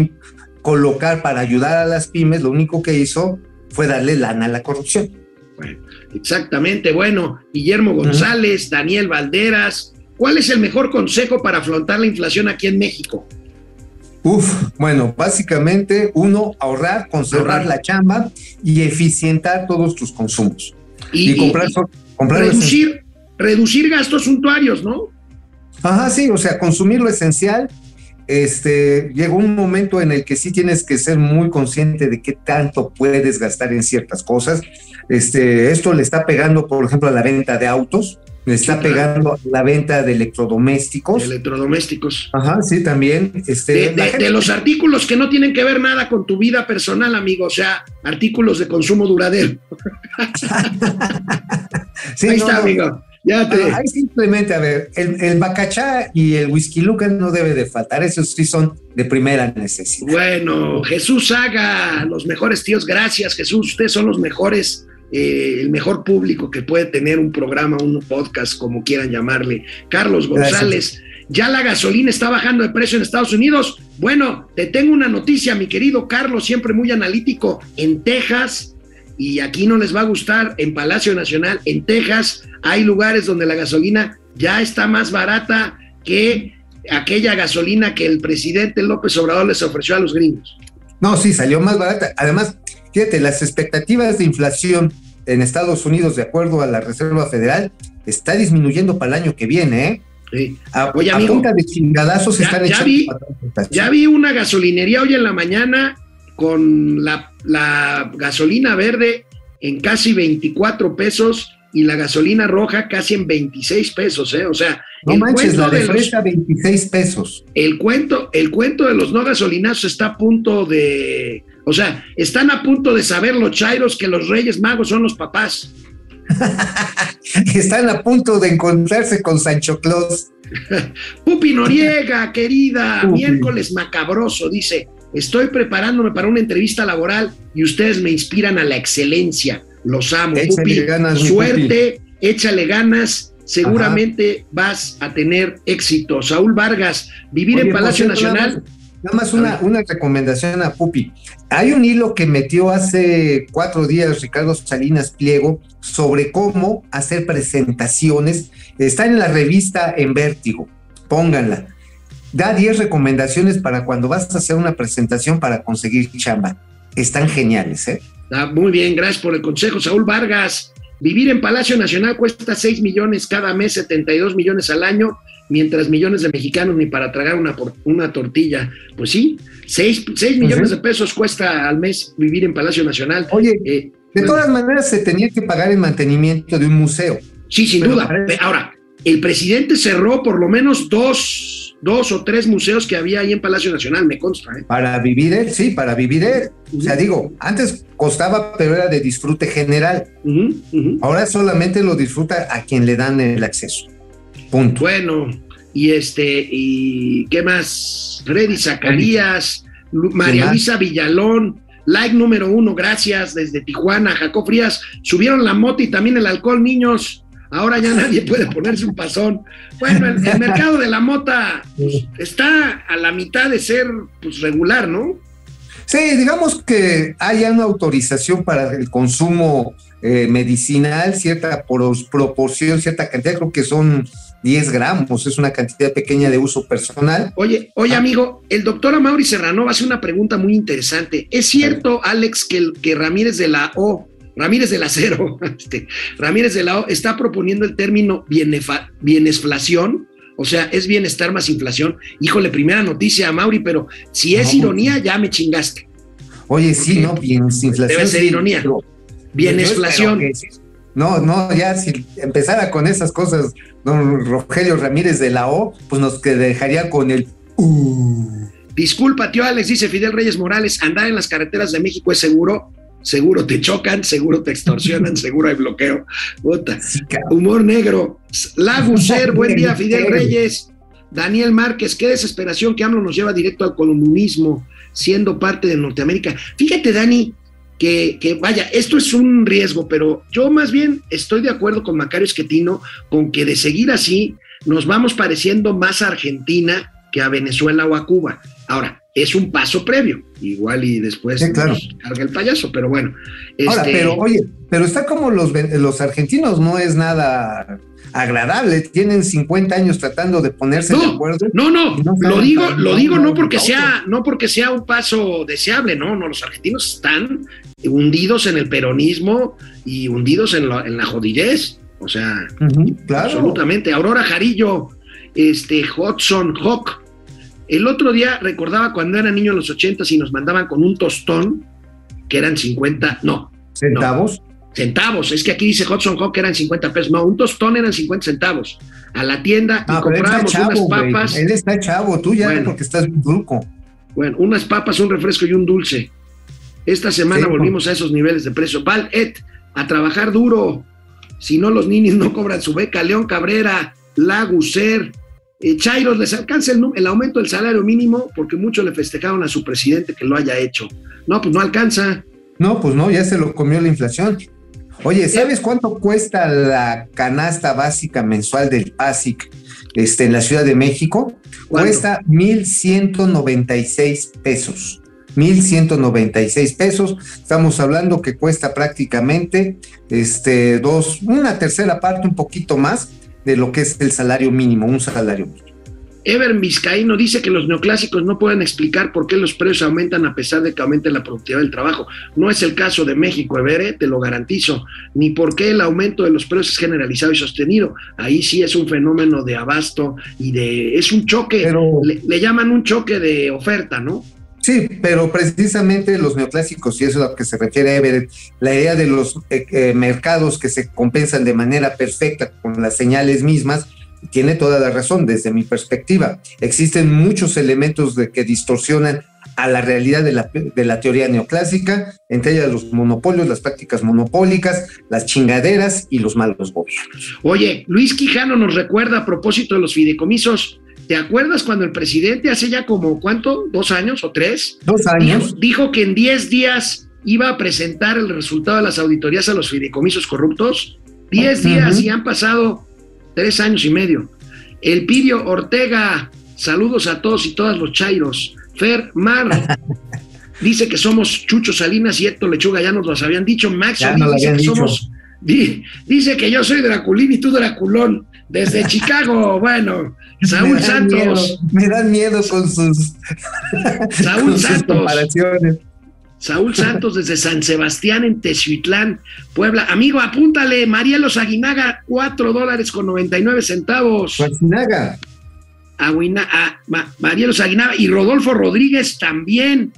colocar para ayudar a las pymes, lo único que hizo fue darle lana a la corrupción. Bueno, exactamente. Bueno, Guillermo González, Daniel Valderas, ¿cuál es el mejor consejo para afrontar la inflación aquí en México? Uf, bueno, básicamente uno, ahorrar, conservar la chamba y eficientar todos tus consumos. Y, comprar, reducir, reducir gastos suntuarios, ¿no? Ajá, sí, o sea, consumir lo esencial. Este, llegó un momento en el que sí tienes que ser muy consciente de qué tanto puedes gastar en ciertas cosas. Este, esto le está pegando, por ejemplo, a la venta de autos, le está pegando a la venta de electrodomésticos. Electrodomésticos. Ajá, sí, también. Este, de, los artículos que no tienen que ver nada con tu vida personal, amigo, o sea, artículos de consumo duradero. sí, Ahí está, amigo. Ya te... Ahí simplemente, a ver, el, el, bacachá y el whisky luca no debe de faltar, esos sí son de primera necesidad. Bueno, Jesús Haga, los mejores tíos, gracias Jesús, ustedes son los mejores, eh, el mejor público que puede tener un programa, un podcast, como quieran llamarle. Carlos González, ya la gasolina está bajando de precio en Estados Unidos. Bueno, te tengo una noticia, mi querido Carlos, siempre muy analítico, en Texas y aquí no les va a gustar, en Palacio Nacional, en Texas, hay lugares donde la gasolina ya está más barata que aquella gasolina que el presidente López Obrador les ofreció a los gringos. No, sí, salió más barata. Además, fíjate, las expectativas de inflación en Estados Unidos, de acuerdo a la Reserva Federal, está disminuyendo para el año que viene, ¿eh? Sí. Oye, amigo, de chingadazos ya, están ya vi, ya vi una gasolinería hoy en la mañana con la, gasolina verde en casi 24 pesos y la gasolina roja casi en 26 pesos, ¿eh? O sea, no manches, la de, 26 pesos. El cuento, el cuento de los no gasolinazos está a punto de, o sea, están a punto de saber los chairos que los Reyes Magos son los papás. están a punto de encontrarse con Sancho Claus. Pupi Noriega, querida, miércoles macabroso, dice, Estoy preparándome para una entrevista laboral y ustedes me inspiran a la excelencia. Los amo. Suerte, échale ganas. Seguramente vas a tener éxito. Saúl Vargas, vivir en Palacio Nacional. Nada más, una, una, recomendación a Pupi. Hay un hilo que metió hace cuatro días Ricardo Salinas Pliego sobre cómo hacer presentaciones. Está en la revista En Vértigo. Pónganla da 10 recomendaciones para cuando vas a hacer una presentación para conseguir chamba. Están geniales, ¿eh? Ah, muy bien, gracias por el consejo, Saúl Vargas. Vivir en Palacio Nacional cuesta 6 millones cada mes, 72 millones al año, mientras millones de mexicanos ni para tragar una, una tortilla. Pues sí, 6, millones de pesos cuesta al mes vivir en Palacio Nacional. Oye, eh, de todas maneras se tenía que pagar el mantenimiento de un museo. Sí, sin duda. Ahora, el presidente cerró por lo menos dos dos o tres museos que había ahí en Palacio Nacional, me consta. ¿eh? Para vivir él, sí, para vivir él. O sea, digo, antes costaba, pero era de disfrute general. Ahora solamente lo disfruta a quien le dan el acceso. Punto. Bueno, y este, y qué más? Freddy Zacarías, María Luisa Villalón, like número uno, gracias, desde Tijuana, Jacob Frías, subieron la moto y también el alcohol, niños. Ahora ya nadie puede ponerse un pasón. Bueno, el, mercado de la mota pues, está a la mitad de ser pues, regular, ¿no? Sí, digamos que hay una autorización para el consumo eh, medicinal, cierta proporción, cierta cantidad, creo que son 10 gramos, es una cantidad pequeña de uso personal. Oye, oye, ah. amigo, el doctor Amaury Serrano hace una pregunta muy interesante. ¿Es cierto, Alex, que, que Ramírez de la O Ramírez del Acero, este, Ramírez de la O está proponiendo el término bienesflación, o sea, es bienestar más inflación. Híjole, primera noticia, Mauri, pero si es ironía, ya me chingaste. Oye, sí, no, bienesinflación. Debe ser ironía. Bienesflación. No, no, ya si empezara con esas cosas, don Rogelio Ramírez de la O, pues nos dejaría con el... Uh. Disculpa, tío Alex, dice Fidel Reyes Morales, andar en las carreteras de México es seguro seguro te chocan, seguro te extorsionan, seguro hay bloqueo. Puta. Humor negro. Laguser, buen día, Fidel Reyes. Daniel Márquez, qué desesperación que AMLO nos lleva directo al comunismo, siendo parte de Norteamérica. Fíjate, Dani, que, que, vaya, esto es un riesgo, pero yo más bien estoy de acuerdo con Macario Esquetino con que de seguir así nos vamos pareciendo más a Argentina que a Venezuela o a Cuba. Ahora, es un paso previo, igual y después Sí, claro. nos carga el payaso, pero bueno. Ahora, este, pero oye, pero está como los, los argentinos, no es nada agradable. Tienen 50 años tratando de ponerse de No, acuerdo. No, no, no lo digo, lo digo no porque sea, no porque sea un paso deseable, no, no, los argentinos están hundidos en el peronismo y hundidos en, la- en la jodidez, o sea, claro. absolutamente. Aurora Jarillo, este, Hudson, Hawk. El otro día recordaba cuando era niño en los ochentas y nos mandaban con un tostón que eran 50, no, Centavos. centavos. Es que aquí dice Hudson Hawk que eran 50 pesos. No, un tostón eran 50 centavos. A la tienda y Ah, comprábamos chavo, unas papas. Él está chavo, tú ya Bueno. porque estás bien truco. Bueno, unas papas, un refresco y un dulce. Esta semana Sí, volvimos a esos niveles de precio. Val Ed, a trabajar duro. Si no, los ninis no cobran su beca. León Cabrera, Laguser, eh, Chairos, les alcanza el, aumento del salario mínimo porque muchos le festejaron a su presidente que lo haya hecho. No, pues no alcanza. No, pues no, ya se lo comió la inflación. Oye, ¿sabes cuánto cuesta la canasta básica mensual del PASIC este, en la Ciudad de México? ¿Cuánto? Cuesta 1.196 pesos. 1.196 pesos. Estamos hablando que cuesta prácticamente este, dos, una tercera parte, un poquito más de lo que es el salario mínimo, un salario mínimo. Ever Vizcaíno dice que los neoclásicos no pueden explicar por qué los precios aumentan a pesar de que aumente la productividad del trabajo. No es el caso de México, Ever, eh, te lo garantizo. Ni por qué el aumento de los precios es generalizado y sostenido. Ahí sí es un fenómeno de abasto y de... Es un choque, Pero- le, le llaman un choque de oferta, ¿no? Sí, pero precisamente los neoclásicos, y eso es a lo que se refiere Everett, la idea de los eh, eh, mercados que se compensan de manera perfecta con las señales mismas, tiene toda la razón desde mi perspectiva. Existen muchos elementos de que distorsionan a la realidad de la, de la teoría neoclásica, entre ellas los monopolios, las prácticas monopólicas, las chingaderas y los malos gobiernos. Oye, Luis Quijano nos recuerda a propósito de los fideicomisos. ¿Te acuerdas cuando el presidente hace ya como, ¿cuánto? ¿Dos años o tres? Dos años. dijo que en 10 días iba a presentar el resultado de las auditorías a los fideicomisos corruptos. 10 días y han pasado tres años y medio. El Pidio Ortega, saludos a todos y todas los chairos. Fer Mar dice que somos Chucho Salinas y Héctor Lechuga, ya nos los habían dicho. Max dice que somos. di- dice que yo soy Draculín y tú Draculón. Desde Chicago, bueno. Saúl me Santos. Miedo, me dan miedo con sus, Saúl con sus Santos. comparaciones. Saúl Santos desde San Sebastián en Teziutlán, Puebla. Amigo, apúntale, Marielos Aguinaga, 4 dólares con 99 centavos. Schwarzenegger. Aguina, a, Ma- Marielos Aguinaga y Rodolfo Rodríguez también,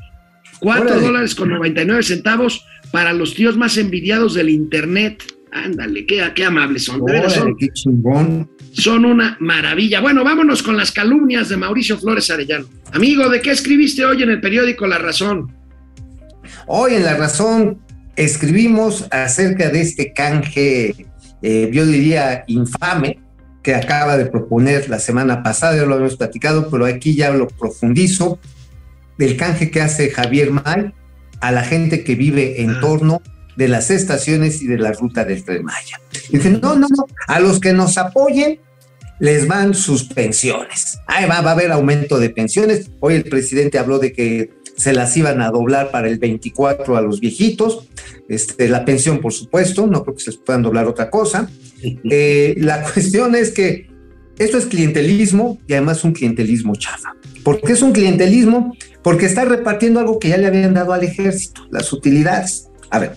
4 Órale. dólares con 99 centavos para los tíos más envidiados del Internet. Ándale, qué, qué amables son. Órale, son, qué chingón. son una maravilla. Bueno, vámonos con las calumnias de Mauricio Flores Arellano. Amigo, ¿de qué escribiste hoy en el periódico La Razón? Hoy en La Razón escribimos acerca de este canje, eh, yo diría infame, que acaba de proponer la semana pasada, ya lo habíamos platicado, pero aquí ya lo profundizo, del canje que hace Javier May a la gente que vive en Ah. torno de las estaciones y de la ruta del Tren Maya. Dicen, no, no, no, a los que nos apoyen les van sus pensiones. Ahí va, va a haber aumento de pensiones. Hoy el presidente habló de que se las iban a doblar para el 24 a los viejitos. Este, la pensión, por supuesto, no creo que se les puedan doblar otra cosa. Eh, la cuestión es que esto es clientelismo y además un clientelismo chafa. ¿Por qué es un clientelismo? Porque está repartiendo algo que ya le habían dado al ejército, las utilidades. A ver,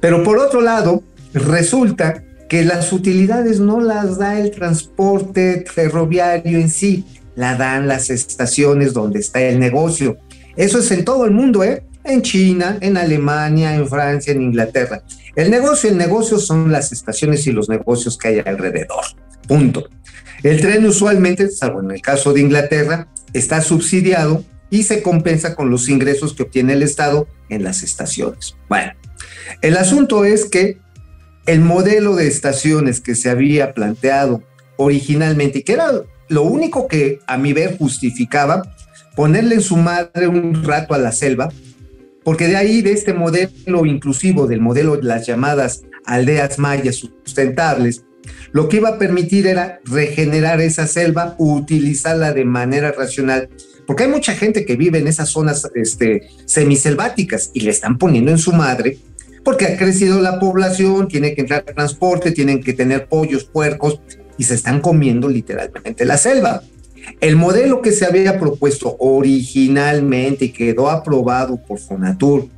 pero por otro lado, resulta que las utilidades no las da el transporte ferroviario en sí, la dan las estaciones donde está el negocio. Eso es en todo el mundo, ¿eh? En China, en Alemania, en Francia, en Inglaterra. El negocio, el negocio son las estaciones y los negocios que hay alrededor. Punto. El tren usualmente, salvo en el caso de Inglaterra, está subsidiado y se compensa con los ingresos que obtiene el Estado en las estaciones. Bueno, el asunto es que el modelo de estaciones que se había planteado originalmente que era lo único que a mi ver justificaba ponerle en su madre un rato a la selva, porque de ahí, de este modelo inclusivo, del modelo de las llamadas aldeas mayas sustentables, lo que iba a permitir era regenerar esa selva, utilizarla de manera racional, porque hay mucha gente que vive en esas zonas este, semiselváticas y le están poniendo en su madre, porque ha crecido la población, tiene que entrar transporte, tienen que tener pollos, puercos, y se están comiendo literalmente la selva. El modelo que se había propuesto originalmente y quedó aprobado por Fonatur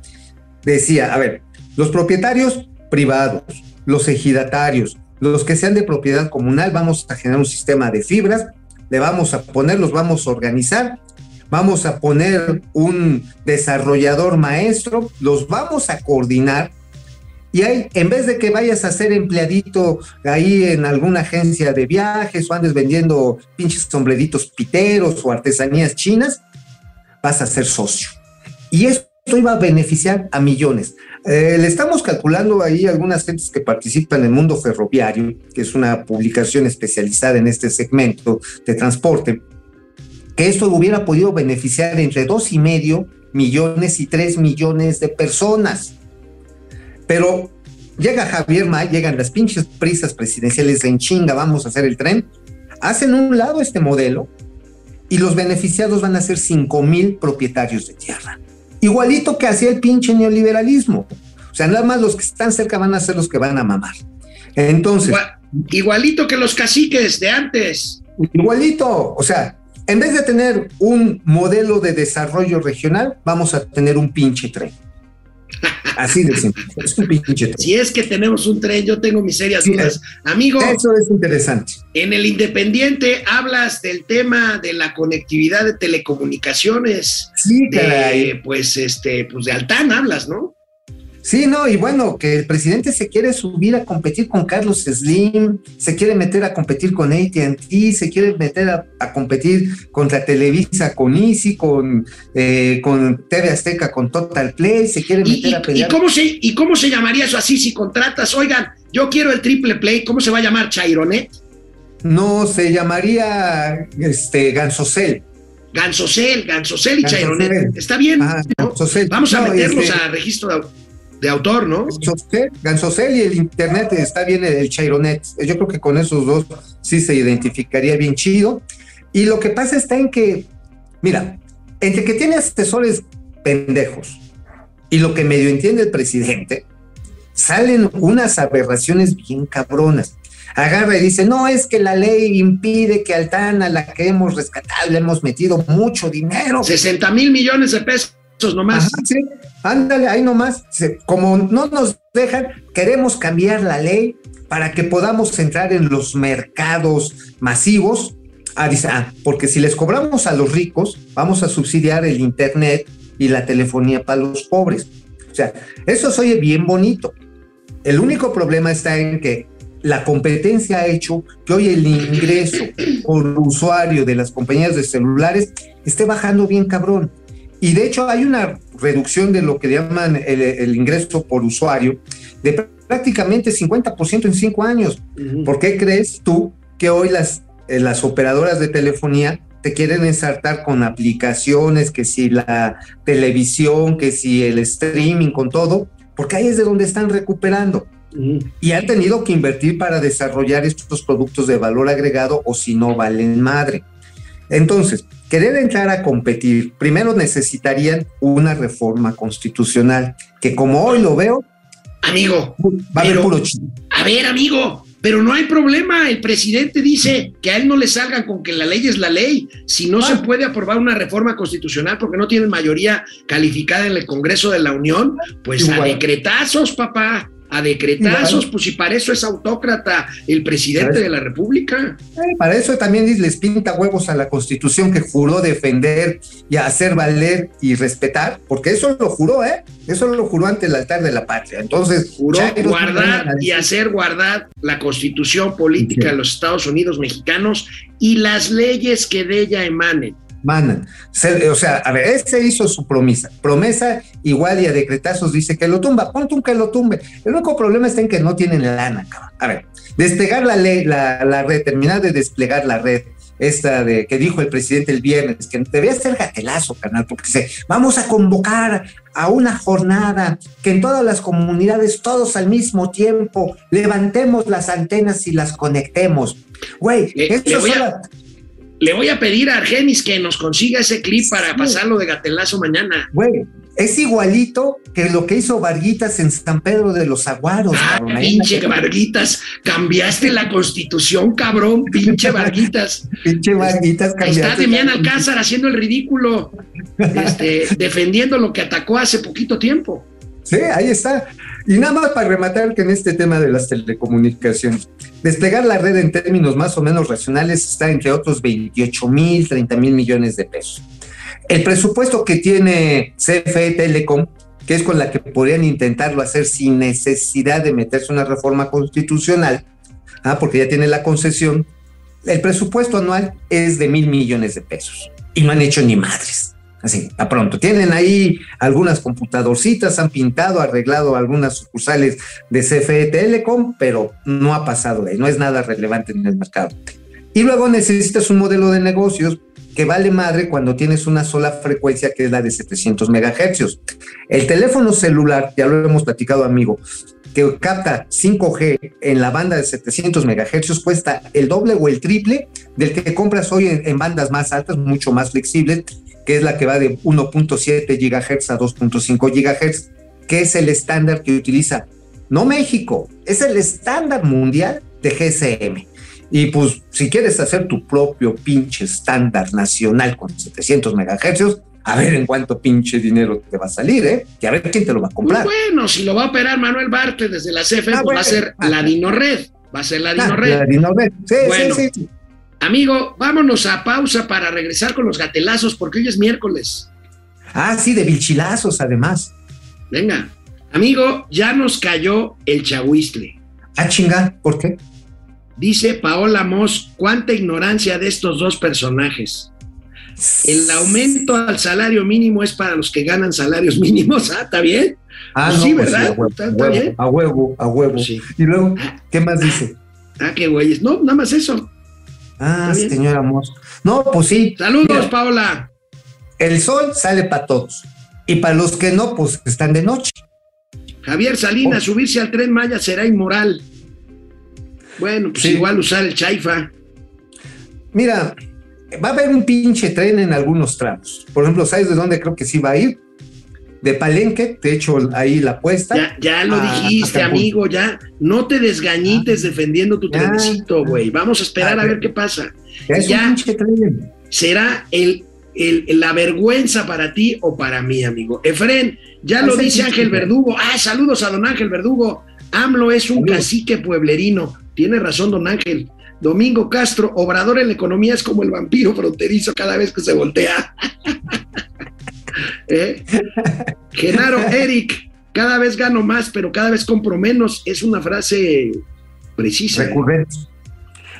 decía, a ver, los propietarios privados, los ejidatarios, los que sean de propiedad comunal, vamos a generar un sistema de fibras, le vamos a poner, los vamos a organizar, vamos a poner un desarrollador maestro, los vamos a coordinar y ahí, en vez de que vayas a ser empleadito ahí en alguna agencia de viajes o andes vendiendo pinches sombreritos piteros o artesanías chinas, vas a ser socio. Y esto iba a beneficiar a millones. Eh, le estamos calculando ahí algunas gentes que participan en el mundo ferroviario, que es una publicación especializada en este segmento de transporte, que esto hubiera podido beneficiar entre dos y medio millones y tres millones de personas. Pero llega Javier May, llegan las pinches prisas presidenciales en chinga, vamos a hacer el tren, hacen un lado este modelo y los beneficiados van a ser 5 mil propietarios de tierra. Igualito que hacía el pinche neoliberalismo. O sea, nada más los que están cerca van a ser los que van a mamar. Entonces. igualito que los caciques de antes. Igualito. O sea, en vez de tener un modelo de desarrollo regional, vamos a tener un pinche tren. Así de simple. Es un pinche Si es que tenemos un tren, yo tengo mis serias dudas. Amigo. Eso es interesante. En el Independiente hablas del tema de la conectividad de telecomunicaciones. Sí, caray. pues, este, pues de Altán hablas, ¿no? Sí, no, y bueno, que el presidente se quiere subir a competir con Carlos Slim, se quiere meter a competir con ATT, se quiere meter a, competir contra Televisa con Easy, con, eh, con TV Azteca, con Total Play, se quiere meter a pelear. ¿y cómo, se, ¿Y cómo se llamaría eso así si contratas? Oigan, yo quiero el triple play, ¿cómo se va a llamar Chaironet? No, se llamaría este, Gansocel. Gansocel, Gansocel y Chaironet. Está bien. Vamos a meterlos este a registro de de autor, ¿no? Gansosel y el internet está bien el Chaironet. Yo creo que con esos dos sí se identificaría bien chido. Y lo que pasa está en que, mira, entre que tiene asesores pendejos y lo que medio entiende el presidente, salen unas aberraciones bien cabronas. Agarra y dice, no, es que la ley impide que Altana, la que hemos rescatado, le hemos metido mucho dinero. 60 mil millones de pesos nomás. sí, ándale, ahí nomás. Como no nos dejan, queremos cambiar la ley para que podamos entrar en los mercados masivos. Ah, ah, porque si les cobramos a los ricos, vamos a subsidiar el Internet y la telefonía para los pobres. O sea, eso se bien bonito. El único problema está en que la competencia ha hecho que hoy el ingreso por usuario de las compañías de celulares esté bajando bien cabrón. Y de hecho hay una reducción de lo que llaman el, ingreso por usuario de prácticamente 50% en cinco años. ¿Por qué crees tú que hoy las, eh, las operadoras de telefonía te quieren ensartar con aplicaciones, que si la televisión, que si el streaming, con todo? Porque ahí es de donde están recuperando. Y han tenido que invertir para desarrollar estos productos de valor agregado o si no valen madre. Entonces, querer entrar a competir, primero necesitarían una reforma constitucional, que como hoy lo veo, amigo, va a haber puro A ver, amigo, pero no hay problema. El presidente dice que a él no le salgan con que la ley es la ley. Si no se ah. puede aprobar una reforma constitucional porque no tienen mayoría calificada en el Congreso de la Unión, pues a decretazos, papá a decretazos, pues si para eso es autócrata el presidente de la República. Eh, para eso también les pinta huevos a la Constitución que juró defender y hacer valer y respetar, porque eso lo juró, ¿eh? Eso lo juró ante el altar de la patria. Entonces, juró guardar y hacer guardar la Constitución política de los Estados Unidos mexicanos y las leyes que de ella emanen mandan. o sea, a ver, ese hizo su promesa. Promesa igual y a decretazos dice que lo tumba. Ponte un que lo tumbe. El único problema está en que no tienen lana, cabrón. A ver, despegar la ley, la, red, terminar de desplegar la red esta de que dijo el presidente el viernes, que debía ser gatelazo, canal, porque dice, vamos a convocar a una jornada que en todas las comunidades, todos al mismo tiempo, levantemos las antenas y las conectemos. Güey, eso solo- le voy a pedir a Argenis que nos consiga ese clip para Sí. pasarlo de gatelazo mañana. Güey, es igualito que lo que hizo Varguitas en San Pedro de los Aguaros. Ah, cabrón. Pinche Varguitas, cambiaste la constitución, cabrón, pinche Varguitas. Pinche Varguitas Ahí está cambiaste Demián Alcázar haciendo el ridículo, este, defendiendo lo que atacó hace poquito tiempo. Sí, ahí está. Y nada más para rematar que en este tema de las telecomunicaciones, desplegar la red en términos más o menos racionales está entre otros 28 mil, 30 mil millones de pesos. El presupuesto que tiene CFE Telecom, que es con la que podrían intentarlo hacer sin necesidad de meterse una reforma constitucional, ah, porque ya tiene la concesión, el presupuesto anual es de mil millones de pesos. Y no han hecho ni madres. Así, a pronto. Tienen ahí algunas computadorcitas, han pintado, arreglado algunas sucursales de CFE Telecom, pero no ha pasado ahí, no es nada relevante en el mercado. Y luego necesitas un modelo de negocios que vale madre cuando tienes una sola frecuencia que es la de 700 megahercios. El teléfono celular, ya lo hemos platicado amigo, que capta 5G en la banda de 700 megahercios cuesta el doble o el triple del que compras hoy en, en bandas más altas, mucho más flexibles, que es la que va de 1.7 gigahertz a 2.5 gigahertz, que es el estándar que utiliza, no México, es el estándar mundial de GSM. Y pues, si quieres hacer tu propio pinche estándar nacional con 700 megahercios, a ver en cuánto pinche dinero te va a salir, ¿eh? Y a ver quién te lo va a Pues comprar. bueno, si lo va a operar Manuel Bartlett desde la CFE, Ah, pues bueno. va a ser Ah. la Dinored. Va a ser la Ah, Dinored. la Dinored. Sí, Bueno. sí, sí. Amigo, vámonos a pausa para regresar con los gatelazos, porque hoy es miércoles. Ah, sí, de vilchilazos, además. Venga. Amigo, ya nos cayó el chahuistle. Ah, chinga, ¿por qué? Dice Paola Moss, cuánta ignorancia de estos dos personajes. El aumento al salario mínimo es para los que ganan salarios mínimos. Ah, ¿está bien? Ah, Pues no, sí, pues ¿verdad? a huevo, Está- a huevo, bien. a huevo, a huevo. Sí. Y luego, ¿qué más dice? Ah, qué güeyes. No, nada más eso. Ah, señora Moss. No, pues sí. Saludos, Mira, Paola. el sol sale para todos. Y para los que no, pues están de noche. Javier Salinas, subirse al tren Maya será inmoral. Bueno, pues Sí. igual usar el chaifa. Mira, va a haber un pinche tren en algunos tramos. Por ejemplo, ¿sabes de dónde creo que sí va a ir? De Palenque, te echo ahí la apuesta. Ya, ya lo Ah, dijiste, amigo, ya. No te desgañites defendiendo tu trenecito, güey. Vamos a esperar Ah, a ver qué pasa. Ya es ya. un pinche tren. Será el, el- la vergüenza para ti o para mí, amigo. Efren, ya Ah, lo dice Ángel. Verdugo. Ah, saludos a don Ángel Verdugo. AMLO es un Saludos. cacique pueblerino. Tiene razón, don Ángel. Domingo Castro, Obrador en la economía es como el vampiro fronterizo cada vez que se voltea. ¿Eh? Genaro, Eric, cada vez gano más, pero cada vez compro menos. Es una frase precisa. ¿eh? Recurrente.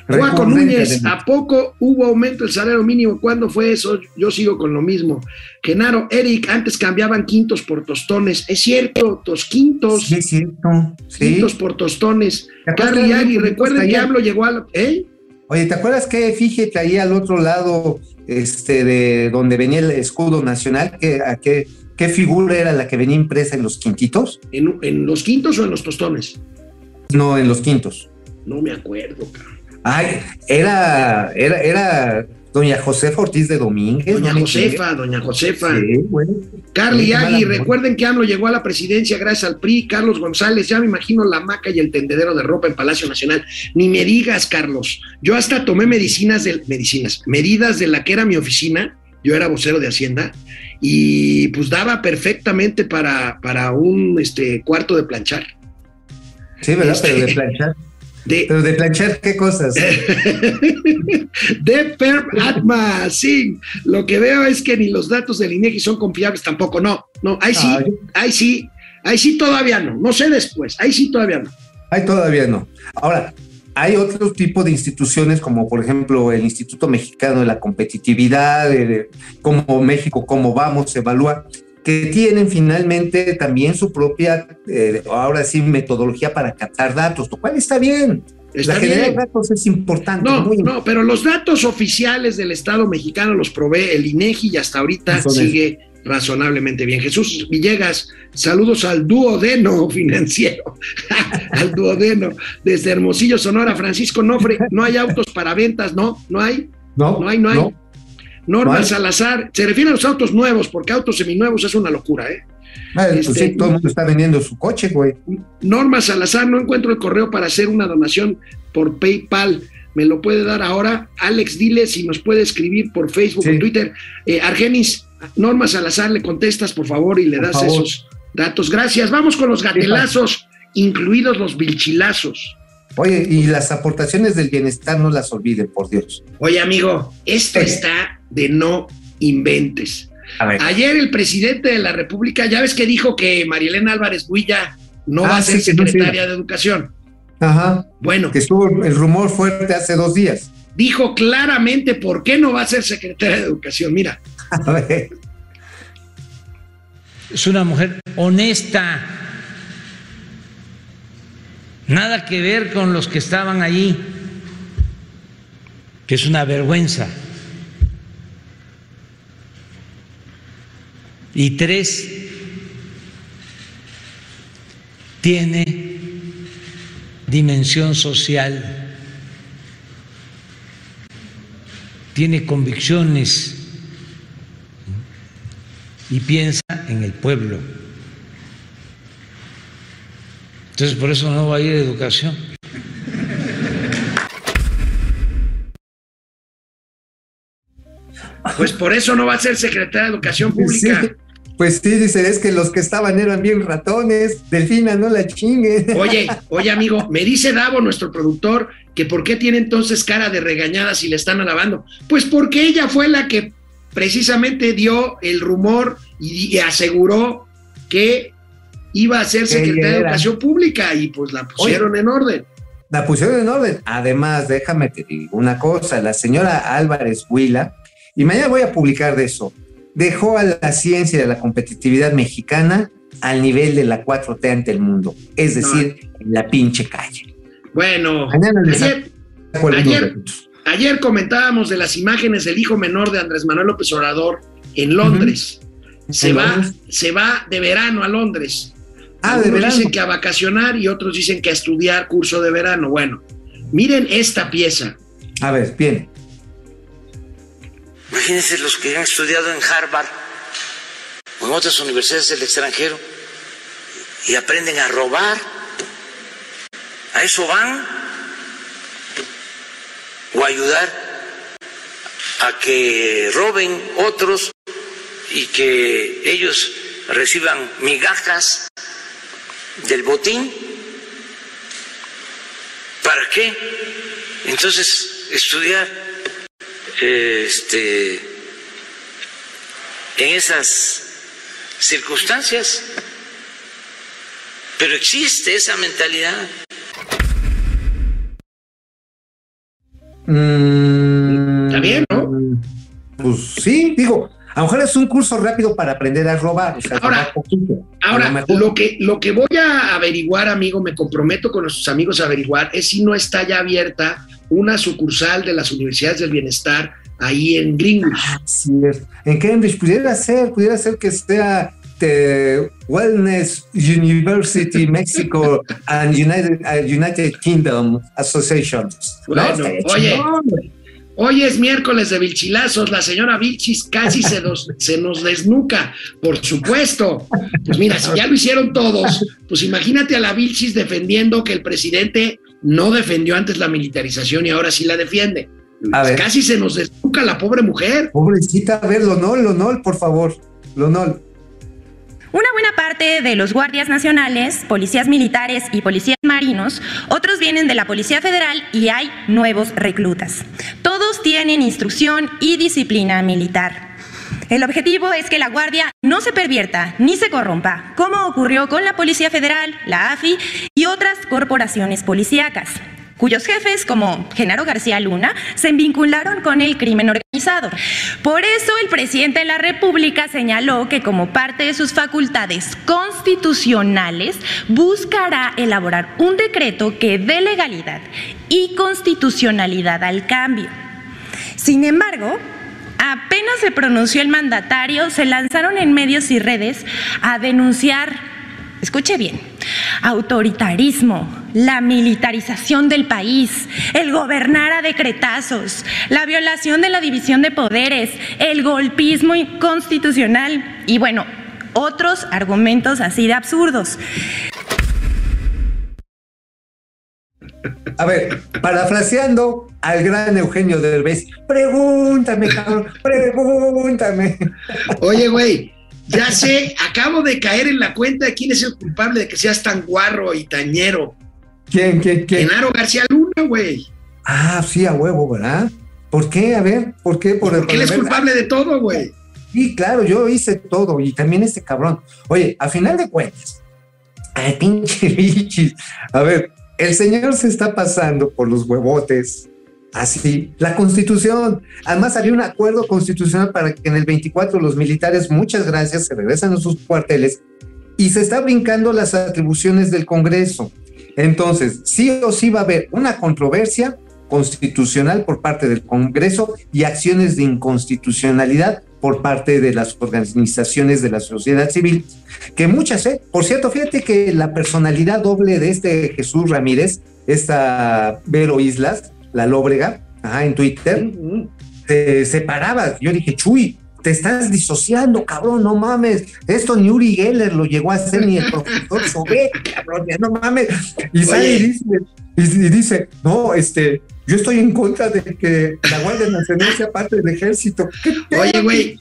Juaco Núñez. ¿a poco hubo aumento del salario mínimo? ¿Cuándo fue eso? Yo sigo con lo mismo. Genaro, Eric, antes cambiaban quintos por tostones. Es cierto, tosquintos, Sí, es cierto. Sí. quintos por tostones. ¿Te acuerdas Carly Agui, recuerden que hablo llegó a... ¿Eh? Oye, ¿te acuerdas que fíjate ahí al otro lado, este, de donde venía el escudo nacional? ¿Qué, a qué, qué figura era la que venía impresa en los quintitos? ¿En, en los quintos o en los tostones? No, en los quintos. No me acuerdo, cabrón. Ay, era, era, era doña Josefa Ortiz de Domínguez. Doña ¿no me Josefa, doña Josefa. Sí, bueno. Carly Agui, recuerden que AMLO llegó a la presidencia gracias al PRI, Carlos González, ya me imagino la maca y el tendedero de ropa en Palacio Nacional. Ni me digas, Carlos. Yo hasta tomé medicinas de medicinas, medidas de la que era mi oficina, yo era vocero de Hacienda, y pues daba perfectamente para, para un este, cuarto de planchar. Sí, ¿verdad? Este- Pero de planchar. De, Pero de planchar, ¿qué cosas? de Perm Atma, sí. Lo que veo es que ni los datos del INEGI son confiables tampoco. No, no, ahí sí, Ay. ahí sí, ahí sí todavía no. No sé después, ahí sí todavía no. Ay, todavía no. Ahora, hay otro tipo de instituciones, como por ejemplo el Instituto Mexicano de la Competitividad, de, de cómo México, cómo vamos, se evalúa, que tienen finalmente también su propia, eh, ahora sí, metodología para captar datos, lo cual está bien. Está la generar bien. datos es importante. No, muy no, pero los datos oficiales del Estado mexicano los provee el INEGI y hasta ahorita sigue razonablemente bien. Jesús Villegas, saludos al duodeno financiero, al duodeno, desde Hermosillo, Sonora, Francisco Nofre, no hay autos para ventas, no, no hay, No, no hay, no hay. no. Norma. Salazar, se refiere a los autos nuevos, porque autos seminuevos es una locura, ¿eh? Ah, pues Este, sí, todo el mundo está vendiendo su coche, güey. Norma Salazar, no encuentro el correo para hacer una donación por PayPal. ¿Me lo puede dar ahora? Alex, dile si nos puede escribir por Facebook Sí. o Twitter. Eh, Argenis, Norma Salazar, le contestas por favor y le Por das favor. esos datos. Gracias. Vamos con los gatelazos, incluidos los vilchilazos. Oye, y las aportaciones del bienestar no las olviden, por Dios. Oye, amigo, esto Sí. está de no inventes. A ver. Ayer el presidente de la República, ya ves que dijo que Marielena Álvarez Builla no va Ah, a ser sí, secretaria de Educación. Ajá. Bueno, Que estuvo el rumor fuerte hace dos días. dijo claramente por qué no va a ser secretaria de Educación. Mira, A ver. es una mujer honesta. Nada que ver con los que estaban allí, que es una vergüenza. Y tres, tiene dimensión social, tiene convicciones y piensa en el pueblo. Entonces por eso no va a ir a educación. pues por eso no va a ser secretaria de Educación Pública. Pues sí, dice, es que los que estaban eran bien ratones. Delfina, no la chingue. Oye, oye, amigo, me dice Davo, nuestro productor, que por qué tiene entonces cara de regañada si le están alabando. Pues porque ella fue la que precisamente dio el rumor y, y aseguró que iba a ser secretaria de. Educación Pública y pues la pusieron en orden. La pusieron en orden. Además, déjame te digo una cosa, la señora Álvarez Huila, y mañana voy a publicar de eso, dejó a la ciencia y a la competitividad mexicana al nivel de la 4T ante el mundo, es decir, en la pinche calle. Bueno, ayer, ayer- ayer comentábamos de las imágenes del hijo menor de Andrés Manuel López Obrador en Londres. Se En va, Londres. se va de verano a Londres. Ah, de Algunos verano. dicen que a vacacionar y otros dicen que a estudiar curso de verano. Bueno, miren esta pieza. A ver, bien. Imagínense los que han estudiado en Harvard o en otras universidades del extranjero y aprenden a robar. ¿A eso van? ¿O ayudar a que roben otros y que ellos reciban migajas del botín? ¿Para qué? Entonces, estudiar este, en esas circunstancias. Pero existe esa mentalidad. Mm, Está bien, ¿no? Pues sí, digo, a lo mejor es un curso rápido para aprender a robar, o sea, Ahora, poquito. Ahora, lo que, lo que voy a averiguar, amigo, me comprometo con nuestros amigos a averiguar, es si no está ya abierta una sucursal de las universidades del bienestar ahí en Greenwich. Es- en Cambridge pudiera ser, pudiera ser que sea the Wellness University Mexico and United, uh, United Kingdom Association. Bueno, oye. Hoy es miércoles de Vilchilazos, la señora Vilchis casi se nos, se nos desnuca, por supuesto. Pues mira, si ya lo hicieron todos, pues imagínate a la Vilchis defendiendo que el presidente no defendió antes la militarización y ahora sí la defiende. A ver. Casi se nos desnuca la pobre mujer. Pobrecita, a ver, Lonol, Lonol, por favor. Lonol. Una buena parte de los guardias nacionales, policías militares y policías marinos, otros vienen de la Policía Federal y hay nuevos reclutas. Todos tienen instrucción y disciplina militar. El objetivo es que la Guardia no se pervierta ni se corrompa, como ocurrió con la Policía Federal, la AFI y otras corporaciones policíacas, cuyos jefes, como Genaro García Luna, se vincularon con el crimen organizado por eso el presidente de la República señaló que como parte de sus facultades constitucionales buscará elaborar un decreto que dé legalidad y constitucionalidad al cambio. Sin embargo, apenas se pronunció el mandatario, se lanzaron en medios y redes a denunciar, escuche bien, autoritarismo, la militarización del país, el gobernar a decretazos, la violación de la división de poderes, el golpismo inconstitucional y bueno, otros argumentos así de absurdos. A ver, parafraseando al gran Eugenio Derbez, pregúntame, cabrón, pregúntame. Oye, güey, ya sé, acabo de caer en la cuenta de quién es el culpable de que seas tan guarro y tañero. ¿Quién, quién, quién? Genaro García Luna, güey. Ah, sí, a huevo, ¿verdad? ¿Por qué? A ver, ¿por qué? Por Porque él es culpable de todo, güey. Sí, claro, yo hice todo y también este cabrón. Oye, a final de cuentas, ay, pinche bichis. A ver, el señor se está pasando por los huevotes. Así, la constitución. Además, había un acuerdo constitucional para que en el 24 los militares, muchas gracias, se regresan a sus cuarteles y se está brincando las atribuciones del Congreso. Entonces, sí o sí va a haber una controversia constitucional por parte del Congreso y acciones de inconstitucionalidad por parte de las organizaciones de la sociedad civil, que muchas, ¿eh? Por cierto, fíjate que la personalidad doble de este Jesús Ramírez, esta Vero Islas, la Lóbrega, ajá, en Twitter, se separaba. Yo dije, Chuy, te estás disociando, cabrón, no mames. Esto ni Uri Geller lo llegó a hacer, ni el profesor Sobet, cabrón, ya no mames. Y sale y dice, y, y dice, no, este, yo estoy en contra de que la Guardia Nacional sea parte del ejército. ¿Qué pedo, Oye, güey,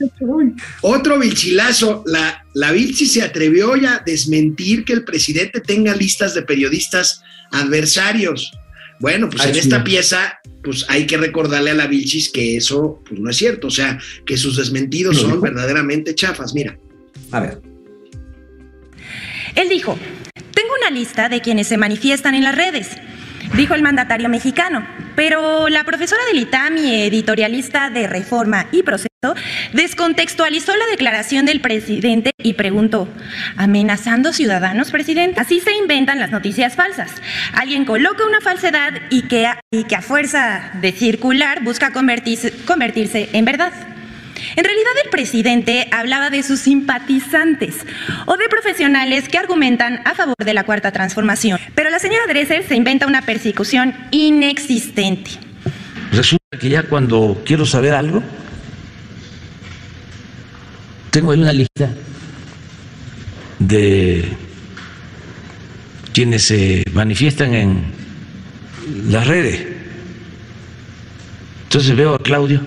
otro vilchilazo. La, la Vilchi se atrevió ya a desmentir que el presidente tenga listas de periodistas adversarios. Bueno, pues en sí. esta pieza, pues hay que recordarle a la Vilchis que eso pues, no es cierto. O sea, que sus desmentidos ¿Lo son dijo? verdaderamente chafas. Mira. A ver. Él dijo, tengo una lista de quienes se manifiestan en las redes, dijo el mandatario mexicano, pero la profesora del ITAM y editorialista de Reforma y Proceso descontextualizó la declaración del presidente y preguntó, ¿amenazando ciudadanos, presidente? Así se inventan las noticias falsas. Alguien coloca una falsedad y que a, fuerza de circular busca convertirse en verdad. En realidad el presidente hablaba de sus simpatizantes o de profesionales que argumentan a favor de la cuarta transformación. Pero la señora Dresser se inventa una persecución inexistente. Resulta que ya cuando quiero saber algo, tengo ahí una lista de quienes se manifiestan en las redes. Entonces veo a Claudio,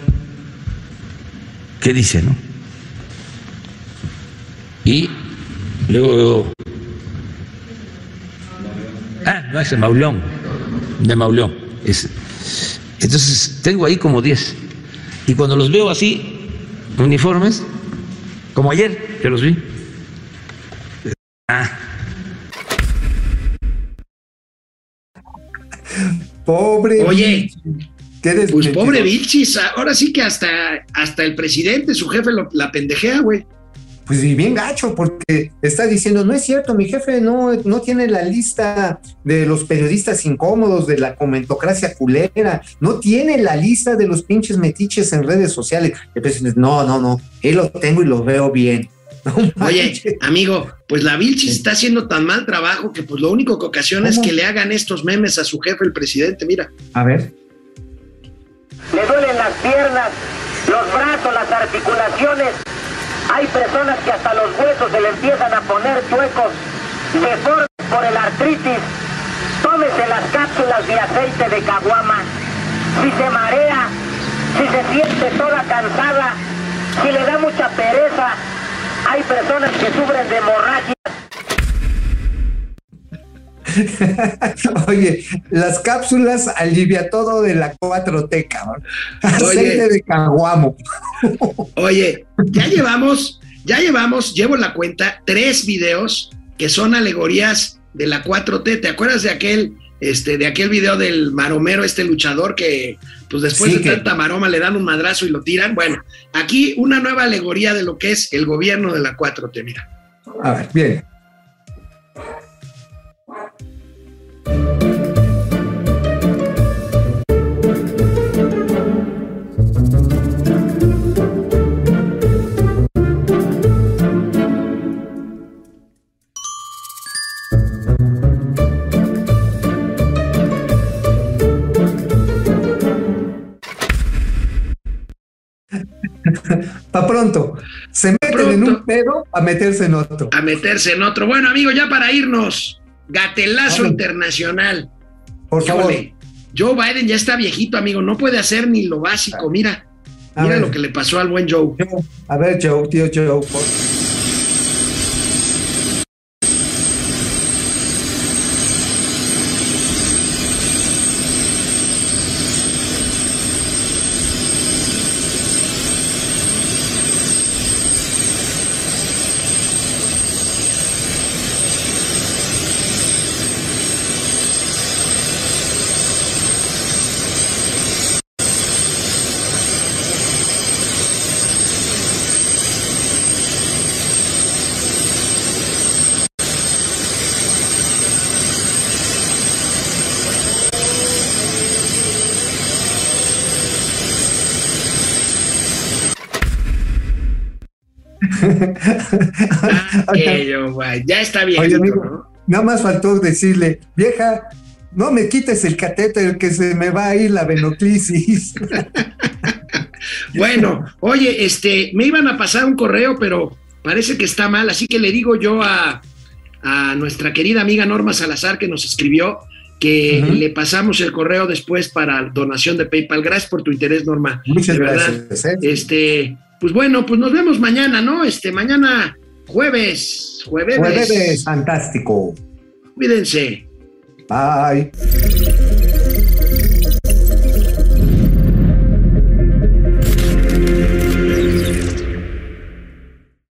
¿qué dice, no? Y luego veo... Ah, no, es de Maulón, de Maulón. Es, entonces tengo ahí como 10. Y cuando los veo así, uniformes, como ayer que los vi. Ah, Pobre. Oye, Pues pobre Vilchis, ahora sí que hasta, hasta el presidente, su jefe, lo- la pendejea, güey. Pues y bien gacho, porque está diciendo, no es cierto, mi jefe no, no tiene la lista de los periodistas incómodos, de la comentocracia culera, no tiene la lista de los pinches metiches en redes sociales. El presidente, no, no, no, él lo tengo y lo veo bien. No Oye, amigo, pues la Vilchis está haciendo tan mal trabajo que pues lo único que ocasiona es que le hagan estos memes a su jefe, el presidente, mira. A ver. Le duelen las piernas, los brazos, las articulaciones. Hay personas que hasta los huesos se le empiezan a poner chuecos, deformes por el artritis. Tómese las cápsulas de aceite de caguama. Si se marea, si se siente toda cansada, si le da mucha pereza, hay personas que sufren de hemorragia. Oye, las cápsulas alivia todo de la 4T, cabrón. Aceite de caguamo. Oye, ya llevamos, ya llevamos, llevo la cuenta, tres videos que son alegorías de la 4T. ¿Te acuerdas de aquel este, de aquel video del maromero, este luchador que pues después Sí, de que- tanta maroma le dan un madrazo y lo tiran. Bueno, aquí una nueva alegoría de lo que es el gobierno de la 4T, mira. A ver, bien. Pa' pronto. Se meten en un pedo a meterse en otro. A meterse en otro. Bueno, amigo, ya para irnos, gatelazo Vamos. internacional. Por favor. Joe Biden ya está viejito, amigo, no puede hacer ni lo básico. Mira, A mira ver. lo que le pasó al buen Joe. Joe, A ver, Joe, tío Joe. por- Ya está Oye, amigo. ¿no? Nada más faltó decirle, vieja, no me quites el catéter que se me va a ir la venoclisis. Bueno, oye, este, me iban a pasar un correo, pero parece que está mal, así que le digo yo a, a nuestra querida amiga Norma Salazar que nos escribió que le pasamos el correo después para donación de PayPal. Gracias por tu interés, Norma. Muchas De verdad. gracias. ¿eh? Este, pues bueno, pues nos vemos mañana, ¿no? Este, mañana jueves, jueves. Jueves, fantástico. Cuídense. Bye.